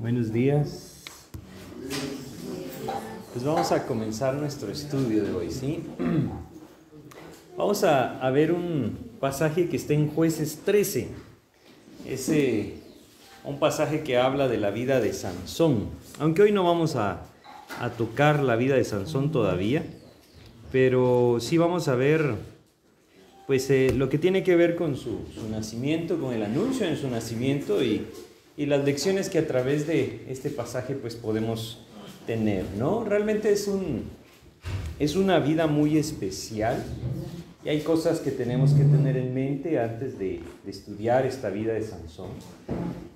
Buenos días. Pues vamos a comenzar nuestro estudio de hoy, ¿sí? Vamos a, a ver un pasaje que está en jueces 13. Es un pasaje que habla de la vida de Sansón. Aunque hoy no vamos a, a tocar la vida de Sansón todavía, pero sí vamos a ver pues eh, lo que tiene que ver con su, su, nacimiento, con el anuncio de su nacimiento y, y, las lecciones que a través de este pasaje pues podemos tener, ¿no? Realmente es, un, es una vida muy especial y hay cosas que tenemos que tener en mente antes de, estudiar esta vida de Sansón.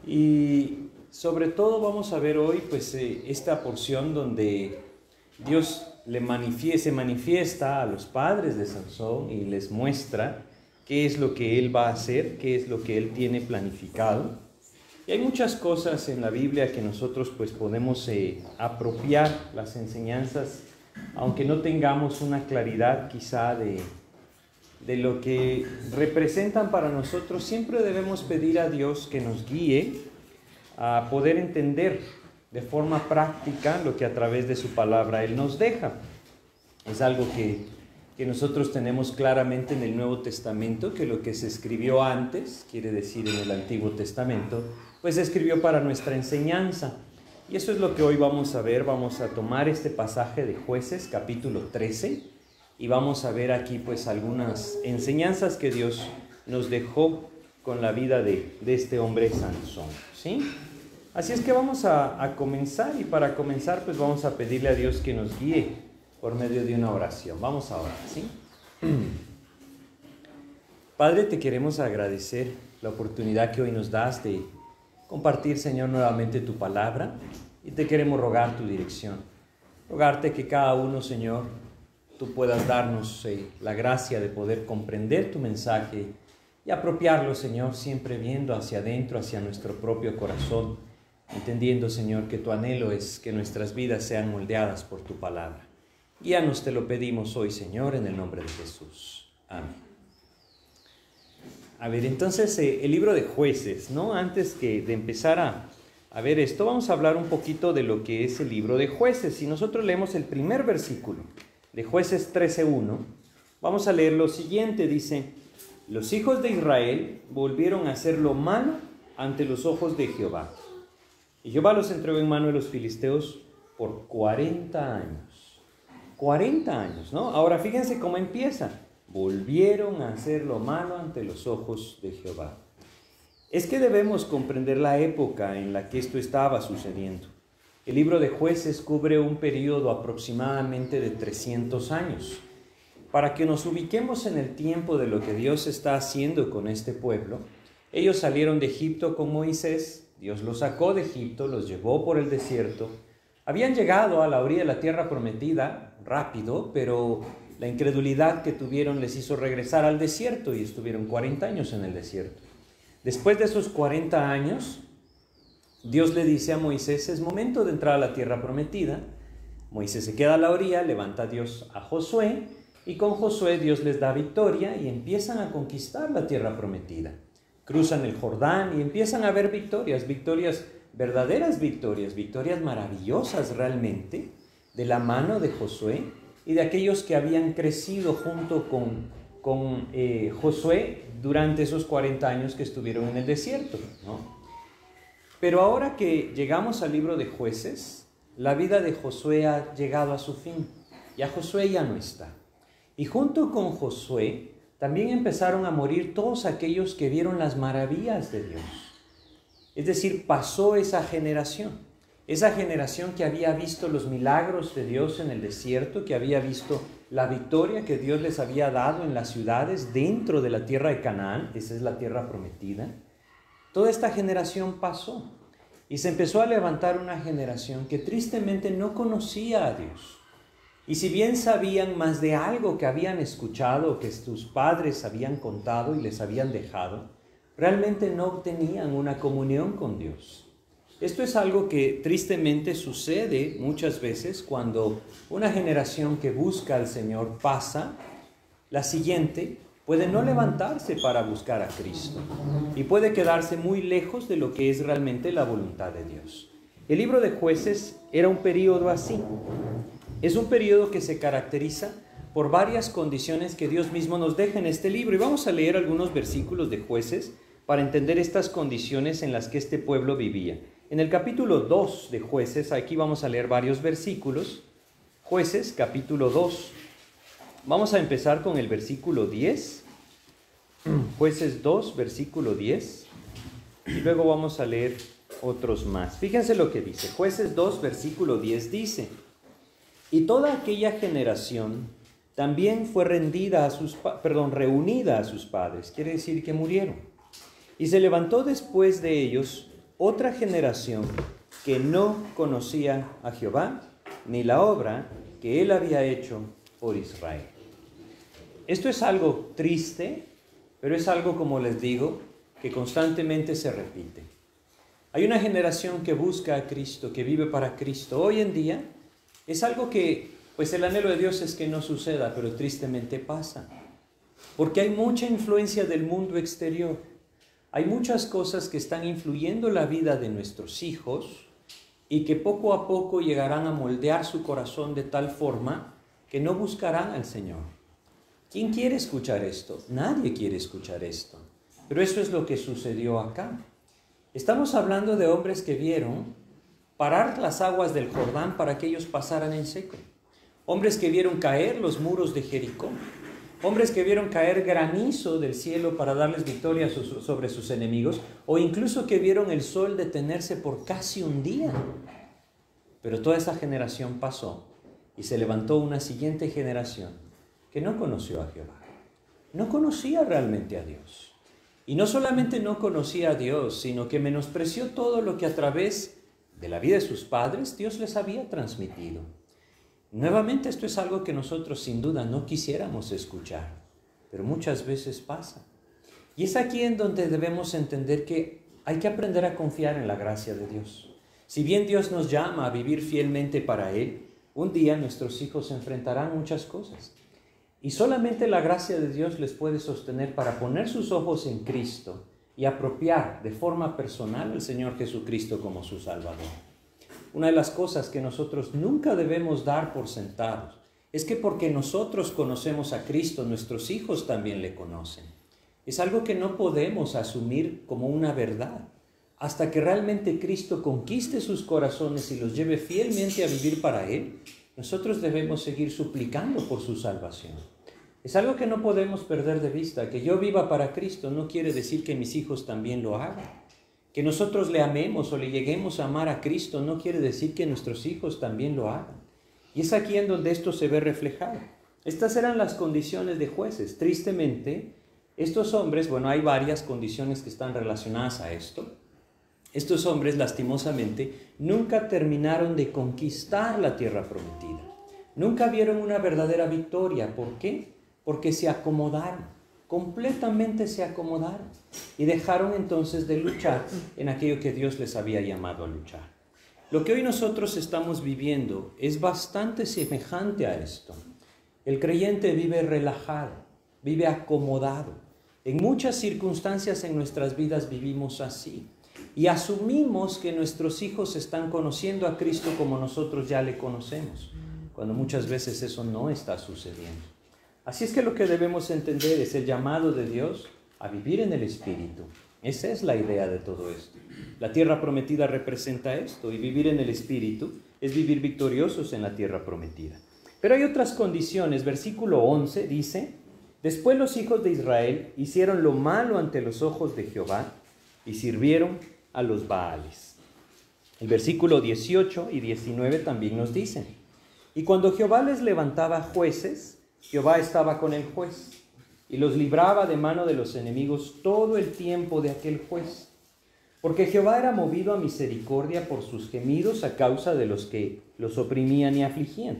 Y sobre todo vamos a ver hoy pues eh, esta porción donde Dios le manifiesta, se manifiesta a los padres de Sansón y les muestra qué es lo que él va a hacer, qué es lo que él tiene planificado. Y hay muchas cosas en la Biblia que nosotros pues podemos eh, apropiar las enseñanzas, aunque no tengamos una claridad quizá de, de lo que representan para nosotros, siempre debemos pedir a Dios que nos guíe a poder entender de forma práctica lo que a través de su palabra Él nos deja. Es algo que, que, nosotros tenemos claramente en el Nuevo Testamento, que lo que se escribió antes, quiere decir en el Antiguo Testamento, pues escribió para nuestra enseñanza. Y eso es lo que hoy vamos a ver. Vamos a tomar este pasaje de jueces, capítulo 13, y vamos a ver aquí pues algunas enseñanzas que Dios nos dejó con la vida de, de este hombre Sansón. ¿Sí? Así es que vamos a, a, comenzar y para comenzar pues vamos a pedirle a Dios que nos guíe por medio de una oración. Vamos a orar, ¿sí? Padre, te queremos agradecer la oportunidad que hoy nos das de compartir, Señor, nuevamente tu palabra y te queremos rogar tu dirección. Rogarte que cada uno, Señor, tú puedas darnos eh, la gracia de poder comprender tu mensaje y apropiarlo, Señor, siempre viendo hacia adentro, hacia nuestro propio corazón entendiendo, Señor, que tu anhelo es que nuestras vidas sean moldeadas por tu palabra. Guíanos, te lo pedimos hoy, Señor, en el nombre de Jesús. Amén. A ver, entonces eh, el libro de jueces, ¿no? Antes que de empezar a, a ver esto, vamos a hablar un poquito de lo que es el libro de jueces. Si nosotros leemos el primer versículo de jueces 13.1, vamos a leer lo siguiente, dice, los hijos de Israel volvieron a hacer lo malo ante los ojos de Jehová y Jehová los entregó en mano de los filisteos por 40 años. 40 años, ¿no? Ahora fíjense cómo empieza. Volvieron a hacer lo malo ante los ojos de Jehová. Es que debemos comprender la época en la que esto estaba sucediendo. El libro de jueces cubre un periodo aproximadamente de 300 años. Para que nos ubiquemos en el tiempo de lo que Dios está haciendo con este pueblo, ellos salieron de Egipto con Moisés, Dios los sacó de Egipto, los llevó por el desierto. Habían llegado a la orilla de la tierra prometida rápido, pero la incredulidad que tuvieron les hizo regresar al desierto y estuvieron 40 años en el desierto. Después de esos 40 años, Dios le dice a Moisés, es momento de entrar a la tierra prometida. Moisés se queda a la orilla, levanta a Dios a Josué y con Josué Dios les da victoria y empiezan a conquistar la tierra prometida cruzan el Jordán y empiezan a ver victorias, victorias, verdaderas victorias, victorias maravillosas realmente, de la mano de Josué y de aquellos que habían crecido junto con, con eh, Josué durante esos 40 años que estuvieron en el desierto. ¿no? Pero ahora que llegamos al libro de jueces, la vida de Josué ha llegado a su fin. Ya Josué ya no está. Y junto con Josué también empezaron a morir todos aquellos que vieron las maravillas de Dios. Es decir, pasó esa generación, esa generación que había visto los milagros de Dios en el desierto, que había visto la victoria que Dios les había dado en las ciudades dentro de la tierra de Canaán, esa es la tierra prometida. Toda esta generación pasó y se empezó a levantar una generación que tristemente no conocía a Dios y si bien sabían más de algo que habían escuchado, que sus padres habían contado y les habían dejado, realmente no tenían una comunión con Dios. Esto es algo que tristemente sucede muchas veces cuando una generación que busca al Señor pasa, la siguiente puede no levantarse para buscar a Cristo y puede quedarse muy lejos de lo que es realmente la voluntad de Dios. El libro de jueces era un periodo así. Es un periodo que se caracteriza por varias condiciones que Dios mismo nos deja en este libro. Y vamos a leer algunos versículos de jueces para entender estas condiciones en las que este pueblo vivía. En el capítulo 2 de jueces, aquí vamos a leer varios versículos. Jueces, capítulo 2. Vamos a empezar con el versículo 10. Jueces 2, versículo 10. Y luego vamos a leer otros más. Fíjense lo que dice. Jueces 2, versículo 10 dice, y toda aquella generación también fue rendida a sus, perdón, reunida a sus padres, quiere decir que murieron. Y se levantó después de ellos otra generación que no conocía a Jehová ni la obra que él había hecho por Israel. Esto es algo triste, pero es algo, como les digo, que constantemente se repite. Hay una generación que busca a Cristo, que vive para Cristo. Hoy en día es algo que pues el anhelo de Dios es que no suceda, pero tristemente pasa. Porque hay mucha influencia del mundo exterior. Hay muchas cosas que están influyendo la vida de nuestros hijos y que poco a poco llegarán a moldear su corazón de tal forma que no buscarán al Señor. ¿Quién quiere escuchar esto? Nadie quiere escuchar esto. Pero eso es lo que sucedió acá. Estamos hablando de hombres que vieron parar las aguas del Jordán para que ellos pasaran en seco hombres que vieron caer los muros de Jericó, hombres que vieron caer granizo del cielo para darles victoria sobre sus enemigos, o incluso que vieron el sol detenerse por casi un día. Pero toda esa generación pasó y se levantó una siguiente generación que no conoció a Jehová, no conocía realmente a Dios. Y no solamente no conocía a Dios, sino que menospreció todo lo que a través de la vida de sus padres Dios les había transmitido. Nuevamente esto es algo que nosotros sin duda no quisiéramos escuchar, pero muchas veces pasa. Y es aquí en donde debemos entender que hay que aprender a confiar en la gracia de Dios. Si bien Dios nos llama a vivir fielmente para Él, un día nuestros hijos enfrentarán muchas cosas. Y solamente la gracia de Dios les puede sostener para poner sus ojos en Cristo y apropiar de forma personal al Señor Jesucristo como su Salvador. Una de las cosas que nosotros nunca debemos dar por sentados es que porque nosotros conocemos a Cristo, nuestros hijos también le conocen. Es algo que no podemos asumir como una verdad. Hasta que realmente Cristo conquiste sus corazones y los lleve fielmente a vivir para Él, nosotros debemos seguir suplicando por su salvación. Es algo que no podemos perder de vista. Que yo viva para Cristo no quiere decir que mis hijos también lo hagan. Que nosotros le amemos o le lleguemos a amar a Cristo no quiere decir que nuestros hijos también lo hagan. Y es aquí en donde esto se ve reflejado. Estas eran las condiciones de jueces. Tristemente, estos hombres, bueno, hay varias condiciones que están relacionadas a esto. Estos hombres, lastimosamente, nunca terminaron de conquistar la tierra prometida. Nunca vieron una verdadera victoria. ¿Por qué? Porque se acomodaron completamente se acomodaron y dejaron entonces de luchar en aquello que Dios les había llamado a luchar. Lo que hoy nosotros estamos viviendo es bastante semejante a esto. El creyente vive relajado, vive acomodado. En muchas circunstancias en nuestras vidas vivimos así y asumimos que nuestros hijos están conociendo a Cristo como nosotros ya le conocemos, cuando muchas veces eso no está sucediendo. Así es que lo que debemos entender es el llamado de Dios a vivir en el Espíritu. Esa es la idea de todo esto. La tierra prometida representa esto y vivir en el Espíritu es vivir victoriosos en la tierra prometida. Pero hay otras condiciones. Versículo 11 dice, después los hijos de Israel hicieron lo malo ante los ojos de Jehová y sirvieron a los Baales. El versículo 18 y 19 también nos dicen, y cuando Jehová les levantaba jueces, Jehová estaba con el juez y los libraba de mano de los enemigos todo el tiempo de aquel juez. Porque Jehová era movido a misericordia por sus gemidos a causa de los que los oprimían y afligían.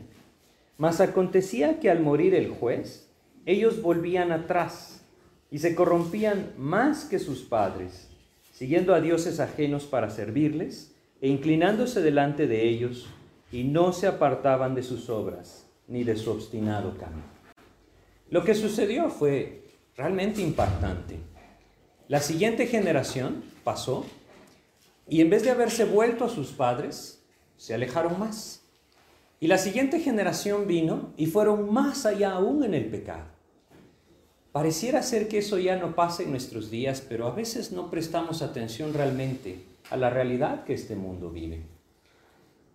Mas acontecía que al morir el juez, ellos volvían atrás y se corrompían más que sus padres, siguiendo a dioses ajenos para servirles e inclinándose delante de ellos, y no se apartaban de sus obras ni de su obstinado camino. Lo que sucedió fue realmente impactante. La siguiente generación pasó Y en vez de haberse vuelto a sus padres, se alejaron más. Y la siguiente generación vino y fueron más allá aún en el pecado. Pareciera ser que eso ya no pasa en nuestros días, pero a veces no prestamos atención realmente a la realidad que este mundo vive.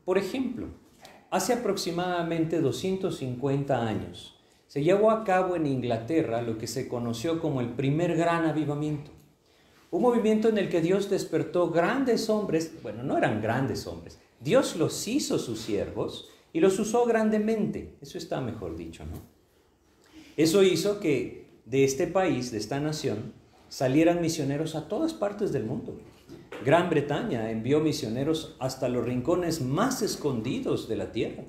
Por ejemplo, hace aproximadamente 250 años se llevó a cabo en Inglaterra lo que se conoció como el primer gran avivamiento. Un movimiento en el que Dios despertó grandes hombres, bueno, no eran grandes hombres, Dios los hizo sus siervos y los usó grandemente. Eso está mejor dicho, ¿no? Eso hizo que de este país, de esta nación, salieran misioneros a todas partes del mundo. Gran Bretaña envió misioneros hasta los rincones más escondidos de la tierra.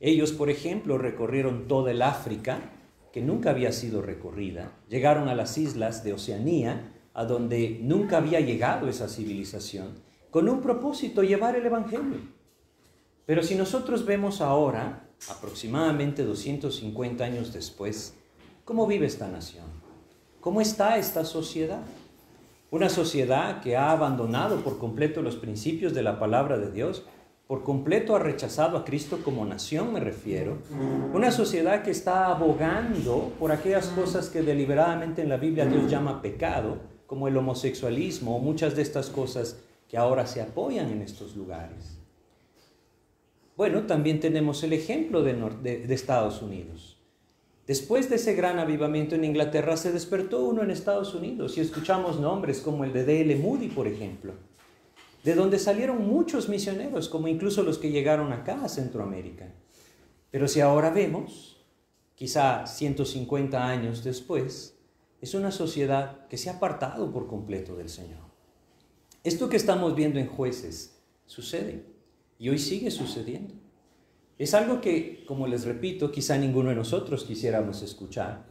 Ellos, por ejemplo, recorrieron toda el África, que nunca había sido recorrida, llegaron a las islas de Oceanía, a donde nunca había llegado esa civilización, con un propósito, llevar el Evangelio. Pero si nosotros vemos ahora, aproximadamente 250 años después, cómo vive esta nación, cómo está esta sociedad, una sociedad que ha abandonado por completo los principios de la palabra de Dios, por completo ha rechazado a Cristo como nación, me refiero. Una sociedad que está abogando por aquellas cosas que deliberadamente en la Biblia Dios llama pecado, como el homosexualismo o muchas de estas cosas que ahora se apoyan en estos lugares. Bueno, también tenemos el ejemplo de, Estados Unidos. Después de ese gran avivamiento en Inglaterra se despertó uno en Estados Unidos y escuchamos nombres como el de D.L. Moody, por ejemplo, de donde salieron muchos misioneros, como incluso los que llegaron acá a Centroamérica. Pero si ahora vemos, quizá 150 años después, es una sociedad que se ha apartado por completo del Señor. Esto que estamos viendo en jueces sucede y hoy sigue sucediendo. Es algo que, como les repito, quizá ninguno de nosotros quisiéramos escuchar,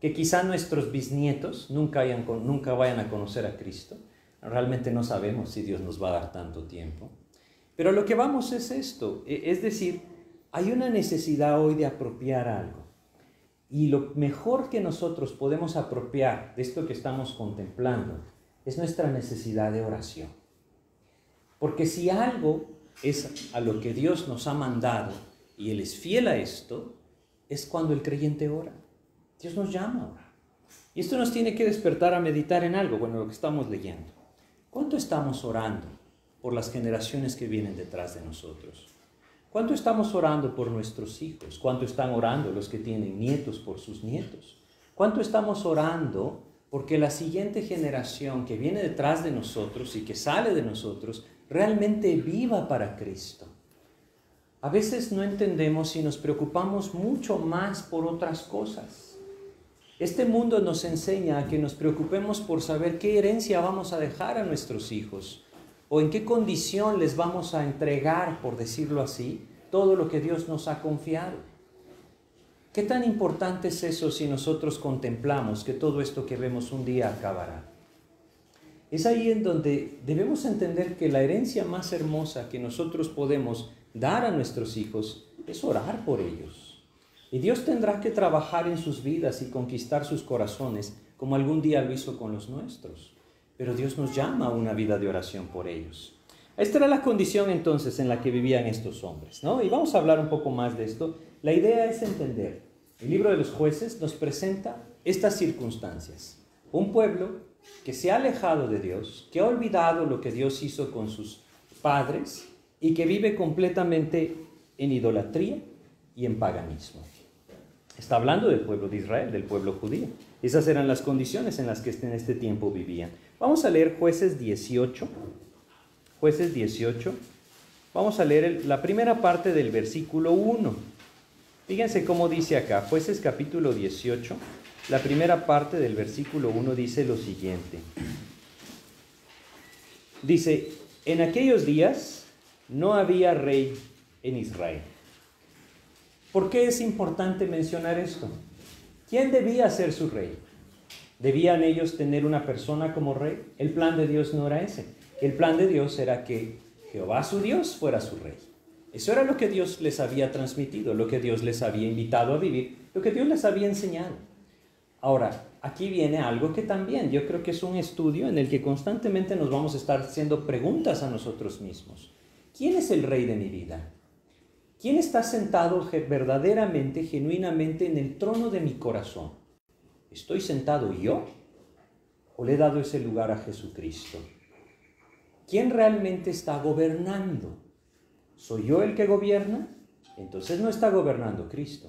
que quizá nuestros bisnietos nunca, nunca vayan a conocer a Cristo. Realmente no sabemos si Dios nos va a dar tanto tiempo. Pero lo que vamos es esto, e, es decir, hay una necesidad hoy de apropiar algo. Y lo mejor que nosotros podemos apropiar de esto que estamos contemplando es nuestra necesidad de oración. Porque si algo es a lo que Dios nos ha mandado y Él es fiel a esto, es cuando el creyente ora. Dios nos llama a orar. Y esto nos tiene que despertar a meditar en algo, bueno, lo que estamos leyendo. ¿Cuánto estamos orando por las generaciones que vienen detrás de nosotros? ¿Cuánto estamos orando por nuestros hijos? ¿Cuánto están orando los que tienen nietos por sus nietos? ¿Cuánto estamos orando porque la siguiente generación que viene detrás de nosotros y que sale de nosotros realmente viva para Cristo. A veces no entendemos y nos preocupamos mucho más por otras cosas. Este mundo nos enseña a que nos preocupemos por saber qué herencia vamos a dejar a nuestros hijos o en qué condición les vamos a entregar, por decirlo así, todo lo que Dios nos ha confiado. ¿Qué tan importante es eso si nosotros contemplamos que todo esto que vemos un día acabará? Es ahí en donde debemos entender que la herencia más hermosa que nosotros podemos dar a nuestros hijos es orar por ellos. Y Dios tendrá que trabajar en sus vidas y conquistar sus corazones como algún día lo hizo con los nuestros. Pero Dios nos llama a una vida de oración por ellos. Esta era la condición entonces en la que vivían estos hombres, ¿no? Y vamos a hablar un poco más de esto. La idea es entender. El libro de los jueces nos presenta estas circunstancias. Un pueblo que se ha alejado de Dios, que ha olvidado lo que Dios hizo con sus padres y que vive completamente en idolatría y en paganismo. Está hablando del pueblo de Israel, del pueblo judío. Esas eran las condiciones en las que en este tiempo vivían. Vamos a leer jueces 18. Jueces 18. Vamos a leer la primera parte del versículo 1. Fíjense cómo dice acá, jueces capítulo 18, la primera parte del versículo 1 dice lo siguiente. Dice, en aquellos días no había rey en Israel. ¿Por qué es importante mencionar esto? ¿Quién debía ser su rey? ¿Debían ellos tener una persona como rey? El plan de Dios no era ese. El plan de Dios era que Jehová su Dios fuera su rey. Eso era lo que Dios les había transmitido, lo que Dios les había invitado a vivir, lo que Dios les había enseñado. Ahora, aquí viene algo que también yo creo que es un estudio en el que constantemente nos vamos a estar haciendo preguntas a nosotros mismos. ¿Quién es el rey de mi vida? ¿Quién está sentado verdaderamente, genuinamente en el trono de mi corazón? ¿Estoy sentado yo o le he dado ese lugar a Jesucristo? ¿Quién realmente está gobernando? ¿Soy yo el que gobierna? Entonces no está gobernando Cristo.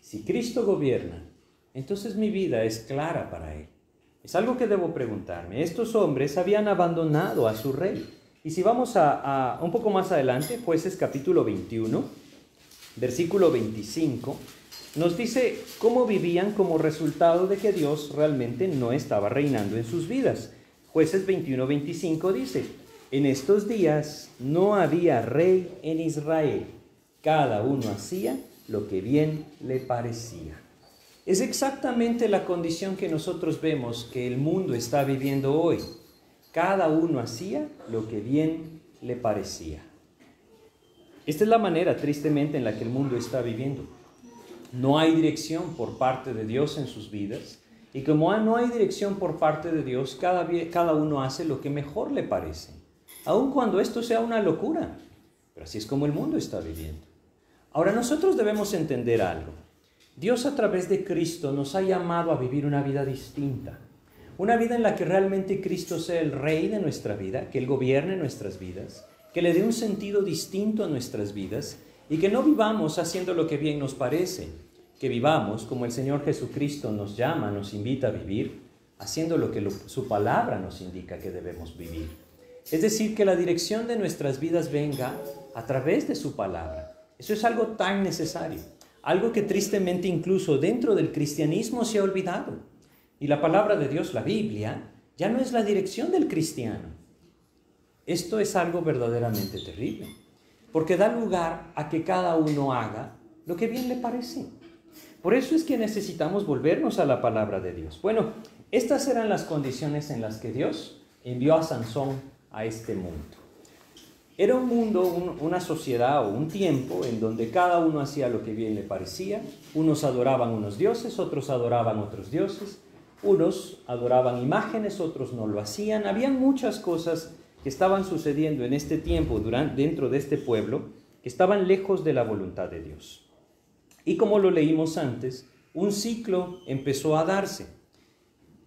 Si Cristo gobierna, entonces mi vida es clara para Él. Es algo que debo preguntarme. Estos hombres habían abandonado a su rey. Y si vamos a, un poco más adelante, jueces capítulo 21, versículo 25, nos dice cómo vivían como resultado de que Dios realmente no estaba reinando en sus vidas. Jueces 21, 25 dice, en estos días no había rey en Israel, cada uno hacía lo que bien le parecía. Es exactamente la condición que nosotros vemos que el mundo está viviendo hoy. Cada uno hacía lo que bien le parecía. Esta es la manera, tristemente, en la que el mundo está viviendo. No hay dirección por parte de Dios en sus vidas. Y como no hay dirección por parte de Dios, cada, cada uno hace lo que mejor le parece. Aun cuando esto sea una locura. Pero así es como el mundo está viviendo. Ahora nosotros debemos entender algo. Dios a través de Cristo nos ha llamado a vivir una vida distinta. Una vida en la que realmente Cristo sea el rey de nuestra vida, que Él gobierne nuestras vidas, que le dé un sentido distinto a nuestras vidas y que no vivamos haciendo lo que bien nos parece, que vivamos como el Señor Jesucristo nos llama, nos invita a vivir, haciendo lo que su palabra nos indica que debemos vivir. Es decir, que la dirección de nuestras vidas venga a través de su palabra eso es algo tan necesario, algo que tristemente incluso dentro del cristianismo se ha olvidado. Y la palabra de Dios, la Biblia, ya no es la dirección del cristiano. Esto es algo verdaderamente terrible, porque da lugar a que cada uno haga lo que bien le parece. Por eso es que necesitamos volvernos a la palabra de Dios. Bueno, estas eran las condiciones en las que Dios envió a Sansón a este mundo. Era un mundo, una sociedad o un tiempo en donde cada uno hacía lo que bien le parecía. Unos adoraban unos dioses, otros adoraban otros dioses. Unos adoraban imágenes, otros no lo hacían. Habían muchas cosas que estaban sucediendo en este tiempo dentro de este pueblo que estaban lejos de la voluntad de Dios. Y como lo leímos antes, un ciclo empezó a darse.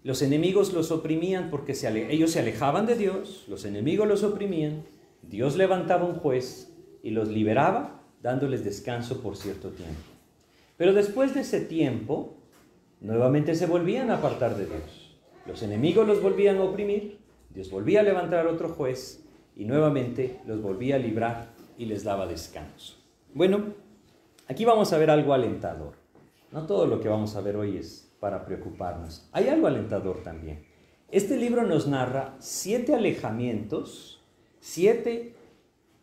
Los enemigos los oprimían porque ellos se alejaban de Dios, los enemigos los oprimían, Dios levantaba un juez y los liberaba dándoles descanso por cierto tiempo. Pero después de ese tiempo, nuevamente se volvían a apartar de Dios. Los enemigos los volvían a oprimir, Dios volvía a levantar otro juez y nuevamente los volvía a librar y les daba descanso. Bueno, aquí vamos a ver algo alentador. No todo lo que vamos a ver hoy es para preocuparnos. Hay algo alentador también. Este libro nos narra siete alejamientos siete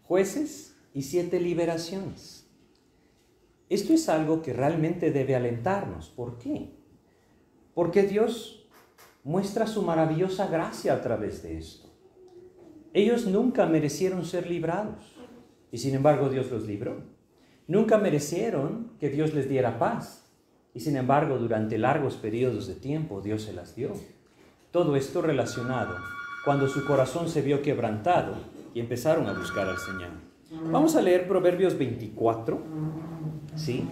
jueces y siete liberaciones. Esto es algo que realmente debe alentarnos. ¿Por qué? Porque Dios muestra su maravillosa gracia a través de esto. Ellos nunca merecieron ser librados y sin embargo Dios los libró. Nunca merecieron que Dios les diera paz y sin embargo durante largos periodos de tiempo Dios se las dio. Todo esto relacionado cuando su corazón se vio quebrantado y empezaron a buscar al Señor. Vamos a leer Proverbios 24, ¿sí?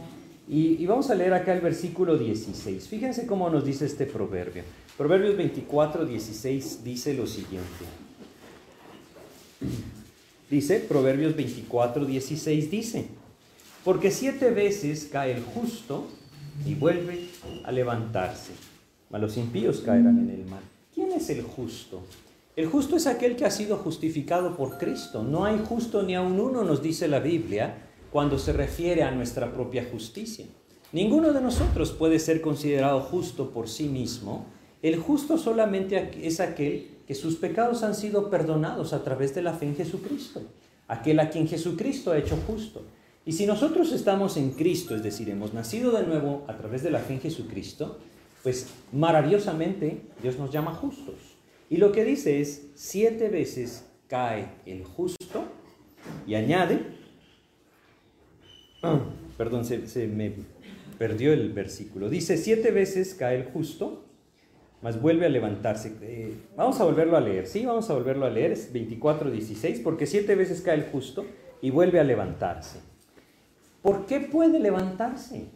Y, vamos a leer acá el versículo 16. Fíjense cómo nos dice este proverbio. Proverbios 24, 16 dice lo siguiente. Dice, Proverbios 24, 16 dice, porque siete veces cae el justo y vuelve a levantarse, mas los impíos caerán en el mal. ¿Quién es el justo? El justo es aquel que ha sido justificado por Cristo. No hay justo ni aun uno, nos dice la Biblia, cuando se refiere a nuestra propia justicia. Ninguno de nosotros puede ser considerado justo por sí mismo. El justo solamente es aquel que sus pecados han sido perdonados a través de la fe en Jesucristo. Aquel a quien Jesucristo ha hecho justo. Y si nosotros estamos en Cristo, es decir, hemos nacido de nuevo a través de la fe en Jesucristo, pues maravillosamente Dios nos llama justos. Y lo que dice es, siete veces cae el justo y añade, perdón, se, me perdió el versículo. Dice, siete veces cae el justo, mas vuelve a levantarse. Eh, vamos a volverlo a leer, ¿sí? Vamos a volverlo a leer, es 24, 16, porque siete veces cae el justo y vuelve a levantarse. ¿Por qué puede levantarse?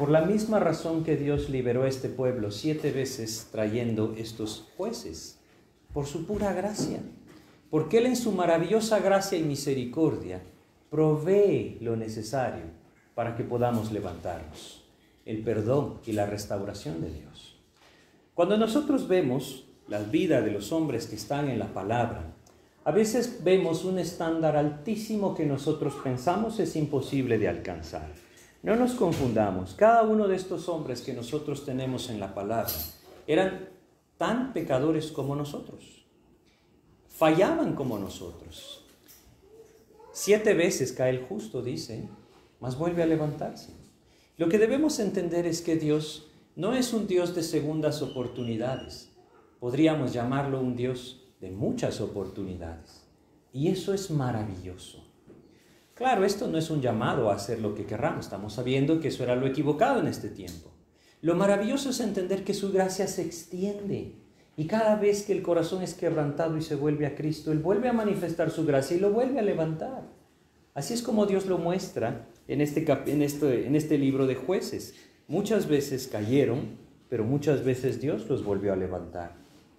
Por la misma razón que Dios liberó a este pueblo siete veces trayendo estos jueces, por su pura gracia. Porque Él en su maravillosa gracia y misericordia provee lo necesario para que podamos levantarnos, el perdón y la restauración de Dios. Cuando nosotros vemos la vida de los hombres que están en la palabra, a veces vemos un estándar altísimo que nosotros pensamos es imposible de alcanzar. No nos confundamos, cada uno de estos hombres que nosotros tenemos en la palabra eran tan pecadores como nosotros, fallaban como nosotros. Siete veces cae el justo, dice, mas vuelve a levantarse. Lo que debemos entender es que Dios no es un Dios de segundas oportunidades, podríamos llamarlo un Dios de muchas oportunidades. Y eso es maravilloso. Claro, esto no es un llamado a hacer lo que querramos, estamos sabiendo que eso era lo equivocado en este tiempo. Lo maravilloso es entender que su gracia se extiende y cada vez que el corazón es quebrantado y se vuelve a Cristo, Él vuelve a manifestar su gracia y lo vuelve a levantar. Así es como Dios lo muestra en este, en este, en este libro de jueces. Muchas veces cayeron, pero muchas veces Dios los volvió a levantar.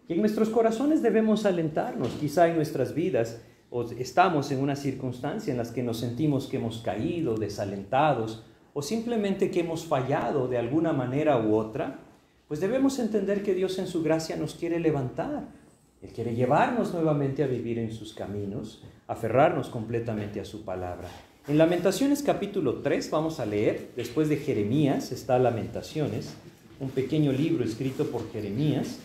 Y en nuestros corazones debemos alentarnos, quizá en nuestras vidas o estamos en una circunstancia en las que nos sentimos que hemos caído, desalentados, o simplemente que hemos fallado de alguna manera u otra, pues debemos entender que Dios en su gracia nos quiere levantar. Él quiere llevarnos nuevamente a vivir en sus caminos, aferrarnos completamente a su palabra. En Lamentaciones capítulo 3 vamos a leer, después de Jeremías está Lamentaciones, un pequeño libro escrito por Jeremías.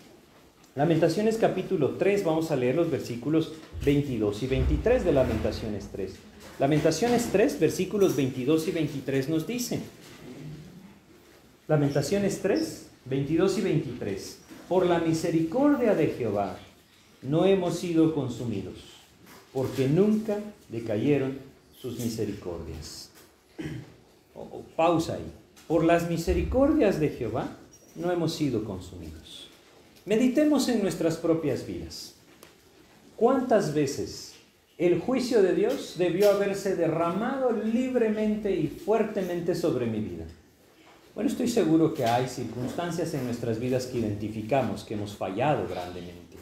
Lamentaciones capítulo 3, vamos a leer los versículos 22 y 23 de Lamentaciones 3. Lamentaciones 3, versículos 22 y 23 nos dice, Lamentaciones 3, 22 y 23, por la misericordia de Jehová no hemos sido consumidos, porque nunca decayeron sus misericordias. pausa ahí. Por las misericordias de Jehová no hemos sido consumidos. Meditemos en nuestras propias vidas. ¿Cuántas veces el juicio de Dios debió haberse derramado libremente y fuertemente sobre mi vida? Bueno, estoy seguro que hay circunstancias en nuestras vidas que identificamos que hemos fallado grandemente,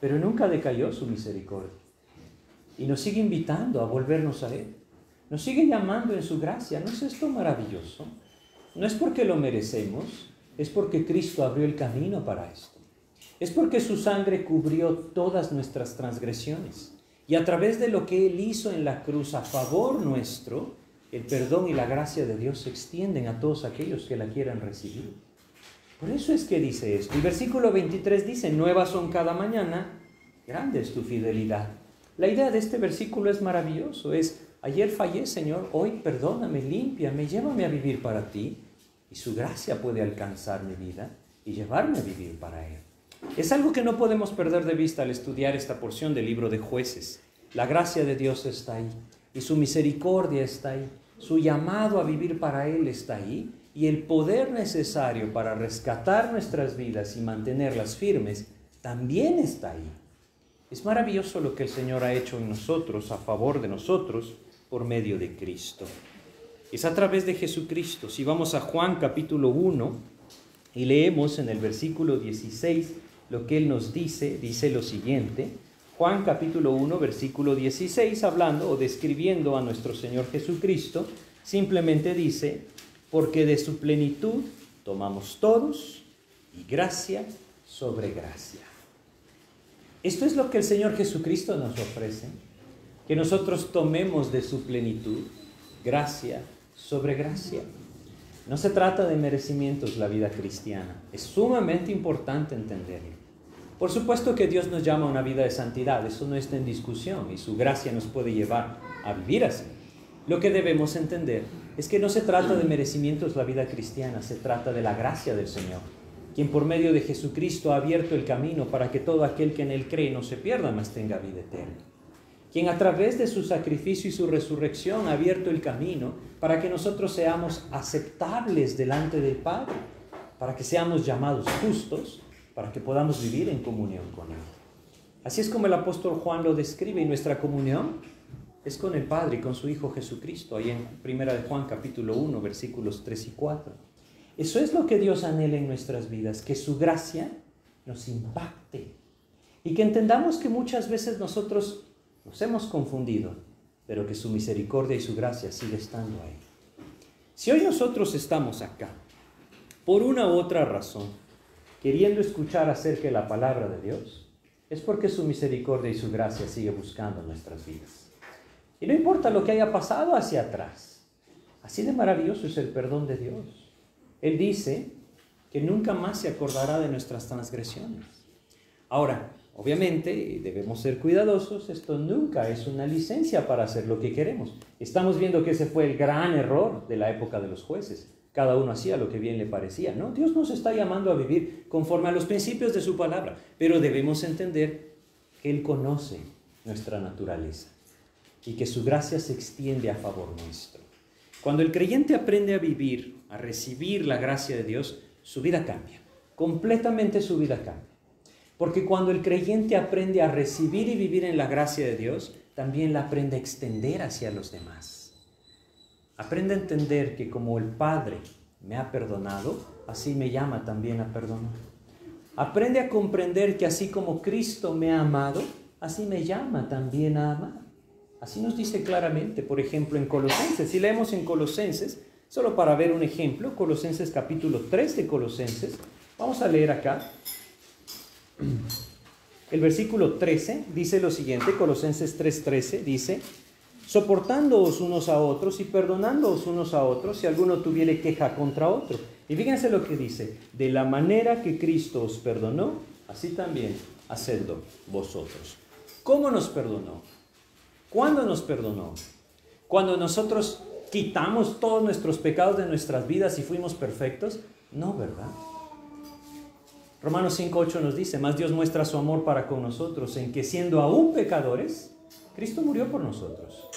pero nunca decayó su misericordia y nos sigue invitando a volvernos a Él. Nos sigue llamando en su gracia. ¿No es esto maravilloso? No es porque lo merecemos, es porque Cristo abrió el camino para esto. Es porque su sangre cubrió todas nuestras transgresiones. Y a través de lo que Él hizo en la cruz a favor nuestro, el perdón y la gracia de Dios se extienden a todos aquellos que la quieran recibir. Por eso es que dice esto. Y versículo 23 dice, nuevas son cada mañana, grande es tu fidelidad. La idea de este versículo es maravilloso. Es, ayer fallé, Señor, hoy perdóname, límpiame, llévame a vivir para ti y su gracia puede alcanzar mi vida y llevarme a vivir para Él. Es algo que no podemos perder de vista al estudiar esta porción del libro de jueces. La gracia de Dios está ahí y su misericordia está ahí. Su llamado a vivir para Él está ahí y el poder necesario para rescatar nuestras vidas y mantenerlas firmes también está ahí. Es maravilloso lo que el Señor ha hecho en nosotros, a favor de nosotros, por medio de Cristo. Es a través de Jesucristo. Si vamos a Juan capítulo 1 y leemos en el versículo 16 lo que Él nos dice, dice lo siguiente. Juan capítulo 1, versículo 16, hablando o describiendo a nuestro Señor Jesucristo, simplemente dice, porque de su plenitud tomamos todos y gracia sobre gracia. Esto es lo que el Señor Jesucristo nos ofrece, que nosotros tomemos de su plenitud gracia sobre gracia. No se trata de merecimientos la vida cristiana. Es sumamente importante entenderlo. Por supuesto que Dios nos llama a una vida de santidad, eso no está en discusión y su gracia nos puede llevar a vivir así. Lo que debemos entender es que no se trata de merecimientos la vida cristiana, se trata de la gracia del Señor, quien por medio de Jesucristo ha abierto el camino para que todo aquel que en Él cree no se pierda, mas tenga vida eterna quien a través de su sacrificio y su resurrección ha abierto el camino para que nosotros seamos aceptables delante del Padre, para que seamos llamados justos, para que podamos vivir en comunión con Él. Así es como el apóstol Juan lo describe y nuestra comunión es con el Padre y con su Hijo Jesucristo, ahí en 1 de Juan capítulo 1, versículos 3 y 4. Eso es lo que Dios anhela en nuestras vidas, que su gracia nos impacte y que entendamos que muchas veces nosotros nos hemos confundido, pero que su misericordia y su gracia sigue estando ahí. Si hoy nosotros estamos acá, por una u otra razón, queriendo escuchar acerca de la palabra de Dios, es porque su misericordia y su gracia sigue buscando nuestras vidas. Y no importa lo que haya pasado hacia atrás, así de maravilloso es el perdón de Dios. Él dice que nunca más se acordará de nuestras transgresiones. Ahora, Obviamente debemos ser cuidadosos, esto nunca es una licencia para hacer lo que queremos. Estamos viendo que ese fue el gran error de la época de los jueces. Cada uno hacía lo que bien le parecía. No, Dios nos está llamando a vivir conforme a los principios de su palabra, pero debemos entender que Él conoce nuestra naturaleza y que su gracia se extiende a favor nuestro. Cuando el creyente aprende a vivir, a recibir la gracia de Dios, su vida cambia. Completamente su vida cambia. Porque cuando el creyente aprende a recibir y vivir en la gracia de Dios, también la aprende a extender hacia los demás. Aprende a entender que como el Padre me ha perdonado, así me llama también a perdonar. Aprende a comprender que así como Cristo me ha amado, así me llama también a amar. Así nos dice claramente, por ejemplo, en Colosenses. Si leemos en Colosenses, solo para ver un ejemplo, Colosenses capítulo 3 de Colosenses, vamos a leer acá el versículo 13 dice lo siguiente, Colosenses 3:13 dice, soportándoos unos a otros y perdonándoos unos a otros si alguno tuviere queja contra otro. Y fíjense lo que dice, de la manera que Cristo os perdonó, así también hacedlo vosotros. ¿Cómo nos perdonó? ¿Cuándo nos perdonó? Cuando nosotros quitamos todos nuestros pecados de nuestras vidas y fuimos perfectos? No, ¿verdad? Romanos 5.8 nos dice, más Dios muestra su amor para con nosotros en que siendo aún pecadores, Cristo murió por nosotros.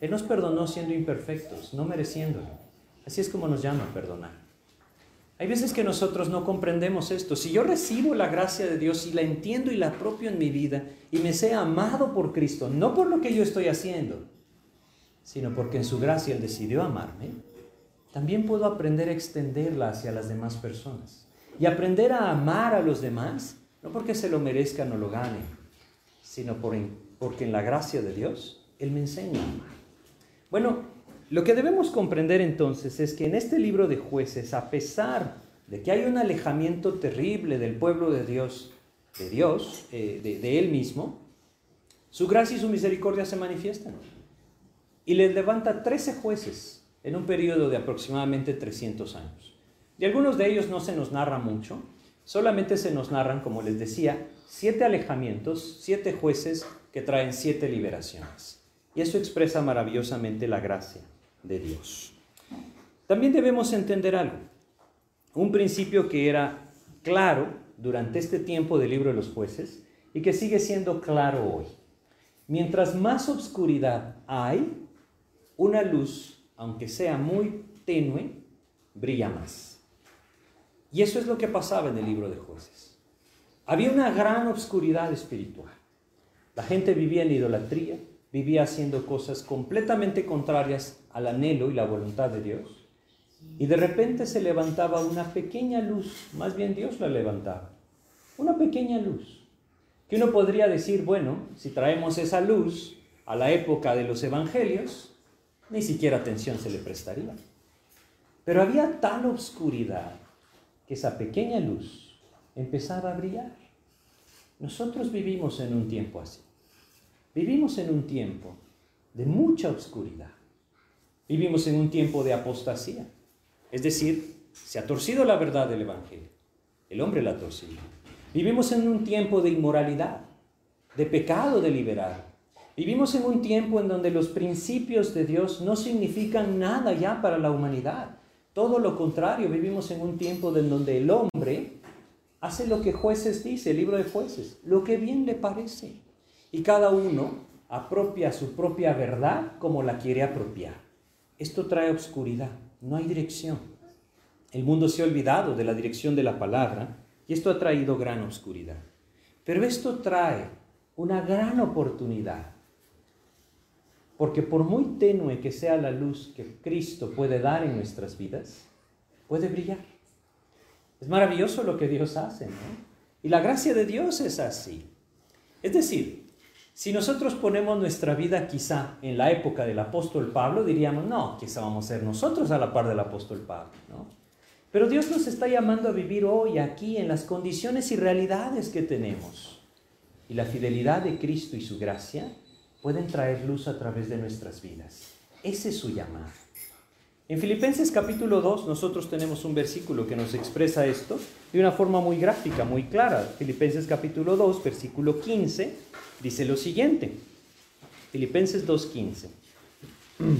Él nos perdonó siendo imperfectos, no mereciéndolo. Así es como nos llama a perdonar. Hay veces que nosotros no comprendemos esto. Si yo recibo la gracia de Dios y la entiendo y la apropio en mi vida y me sé amado por Cristo, no por lo que yo estoy haciendo, sino porque en su gracia Él decidió amarme, también puedo aprender a extenderla hacia las demás personas y aprender a amar a los demás, no porque se lo merezcan o lo ganen, sino porque en la gracia de Dios Él me enseña. Bueno, lo que debemos comprender entonces es que en este libro de jueces, a pesar de que hay un alejamiento terrible del pueblo de Dios, de Dios, eh, de, de Él mismo, su gracia y su misericordia se manifiestan. Y les levanta 13 jueces en un periodo de aproximadamente 300 años. De algunos de ellos no se nos narra mucho, solamente se nos narran, como les decía, siete alejamientos, siete jueces que traen siete liberaciones. Y eso expresa maravillosamente la gracia de Dios. También debemos entender algo, un principio que era claro durante este tiempo del libro de los jueces y que sigue siendo claro hoy. Mientras más oscuridad hay, una luz, aunque sea muy tenue, brilla más. Y eso es lo que pasaba en el libro de jueces. Había una gran obscuridad espiritual. La gente vivía en idolatría, vivía haciendo cosas completamente contrarias al anhelo y la voluntad de Dios. Y de repente se levantaba una pequeña luz, más bien Dios la levantaba, una pequeña luz, que uno podría decir, bueno, si traemos esa luz a la época de los evangelios, ni siquiera atención se le prestaría. Pero había tal obscuridad esa pequeña luz empezaba a brillar. Nosotros vivimos en un tiempo así. Vivimos en un tiempo de mucha oscuridad. Vivimos en un tiempo de apostasía. Es decir, se ha torcido la verdad del Evangelio. El hombre la ha torcido. Vivimos en un tiempo de inmoralidad, de pecado deliberado. Vivimos en un tiempo en donde los principios de Dios no significan nada ya para la humanidad. Todo lo contrario, vivimos en un tiempo en donde el hombre hace lo que jueces dice, el libro de jueces, lo que bien le parece. Y cada uno apropia su propia verdad como la quiere apropiar. Esto trae obscuridad, no hay dirección. El mundo se ha olvidado de la dirección de la palabra y esto ha traído gran oscuridad. Pero esto trae una gran oportunidad. Porque por muy tenue que sea la luz que Cristo puede dar en nuestras vidas, puede brillar. Es maravilloso lo que Dios hace, ¿no? Y la gracia de Dios es así. Es decir, si nosotros ponemos nuestra vida quizá en la época del apóstol Pablo, diríamos, no, quizá vamos a ser nosotros a la par del apóstol Pablo, ¿no? Pero Dios nos está llamando a vivir hoy, aquí, en las condiciones y realidades que tenemos. Y la fidelidad de Cristo y su gracia pueden traer luz a través de nuestras vidas. Ese es su llamado. En Filipenses capítulo 2 nosotros tenemos un versículo que nos expresa esto de una forma muy gráfica, muy clara. Filipenses capítulo 2, versículo 15, dice lo siguiente. Filipenses 2.15.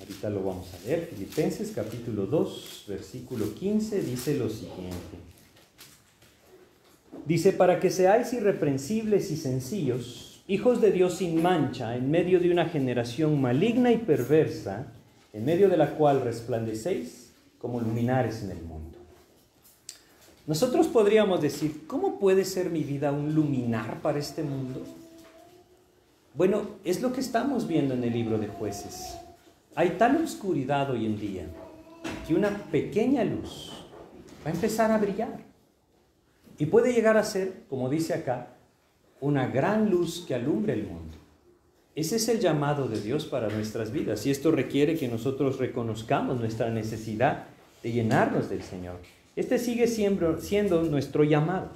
Ahorita lo vamos a leer. Filipenses capítulo 2, versículo 15 dice lo siguiente. Dice, para que seáis irreprensibles y sencillos, hijos de Dios sin mancha, en medio de una generación maligna y perversa, en medio de la cual resplandecéis como luminares en el mundo. Nosotros podríamos decir, ¿cómo puede ser mi vida un luminar para este mundo? Bueno, es lo que estamos viendo en el libro de jueces. Hay tal oscuridad hoy en día que una pequeña luz va a empezar a brillar. Y puede llegar a ser, como dice acá, una gran luz que alumbre el mundo. Ese es el llamado de Dios para nuestras vidas y esto requiere que nosotros reconozcamos nuestra necesidad de llenarnos del Señor. Este sigue siendo, nuestro llamado,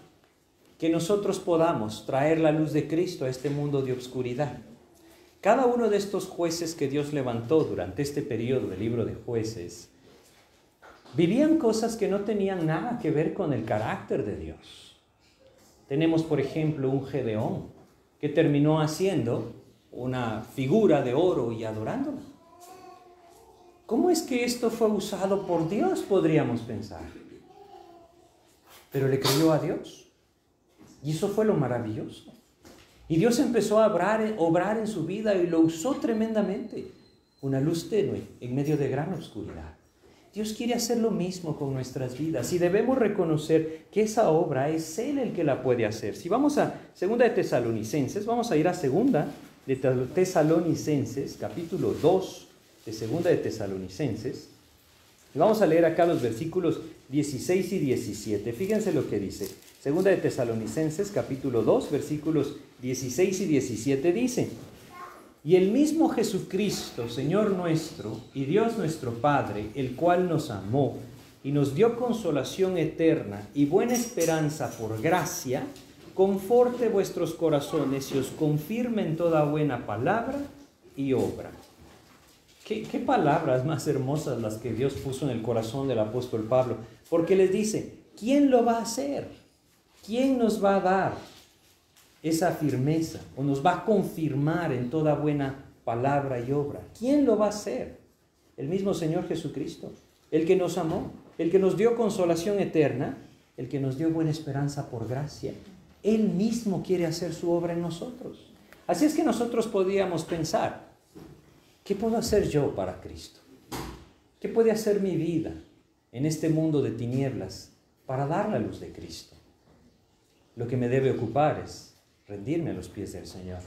que nosotros podamos traer la luz de Cristo a este mundo de oscuridad. Cada uno de estos jueces que Dios levantó durante este periodo del libro de jueces vivían cosas que no tenían nada que ver con el carácter de Dios. Tenemos, por ejemplo, un Gedeón que terminó haciendo una figura de oro y adorándola. ¿Cómo es que esto fue usado por Dios? Podríamos pensar. Pero le creyó a Dios. Y eso fue lo maravilloso. Y Dios empezó a obrar, en su vida y lo usó tremendamente. Una luz tenue en medio de gran oscuridad. Dios quiere hacer lo mismo con nuestras vidas y debemos reconocer que esa obra es Él el que la puede hacer. Si vamos a Segunda de Tesalonicenses, vamos a ir a Segunda de Tesalonicenses, capítulo 2 de Segunda de Tesalonicenses, y vamos a leer acá los versículos 16 y 17. Fíjense lo que dice. Segunda de Tesalonicenses, capítulo 2, versículos 16 y 17 dice, y el mismo Jesucristo, Señor nuestro y Dios nuestro Padre, el cual nos amó y nos dio consolación eterna y buena esperanza por gracia, conforte vuestros corazones y os confirme en toda buena palabra y obra. ¿Qué, ¿Qué, palabras más hermosas las que Dios puso en el corazón del apóstol Pablo? Porque les dice, ¿quién lo va a hacer? ¿quién nos va a dar esa firmeza o nos va a confirmar en toda buena palabra y obra? ¿Quién lo va a hacer? El mismo Señor Jesucristo, el que nos amó, el que nos dio consolación eterna, el que nos dio buena esperanza por gracia. Él mismo quiere hacer su obra en nosotros. Así es que nosotros podríamos pensar, ¿qué puedo hacer yo para Cristo? ¿Qué puede hacer mi vida en este mundo de tinieblas para dar la luz de Cristo? Lo que me debe ocupar es rendirme a los pies del Señor,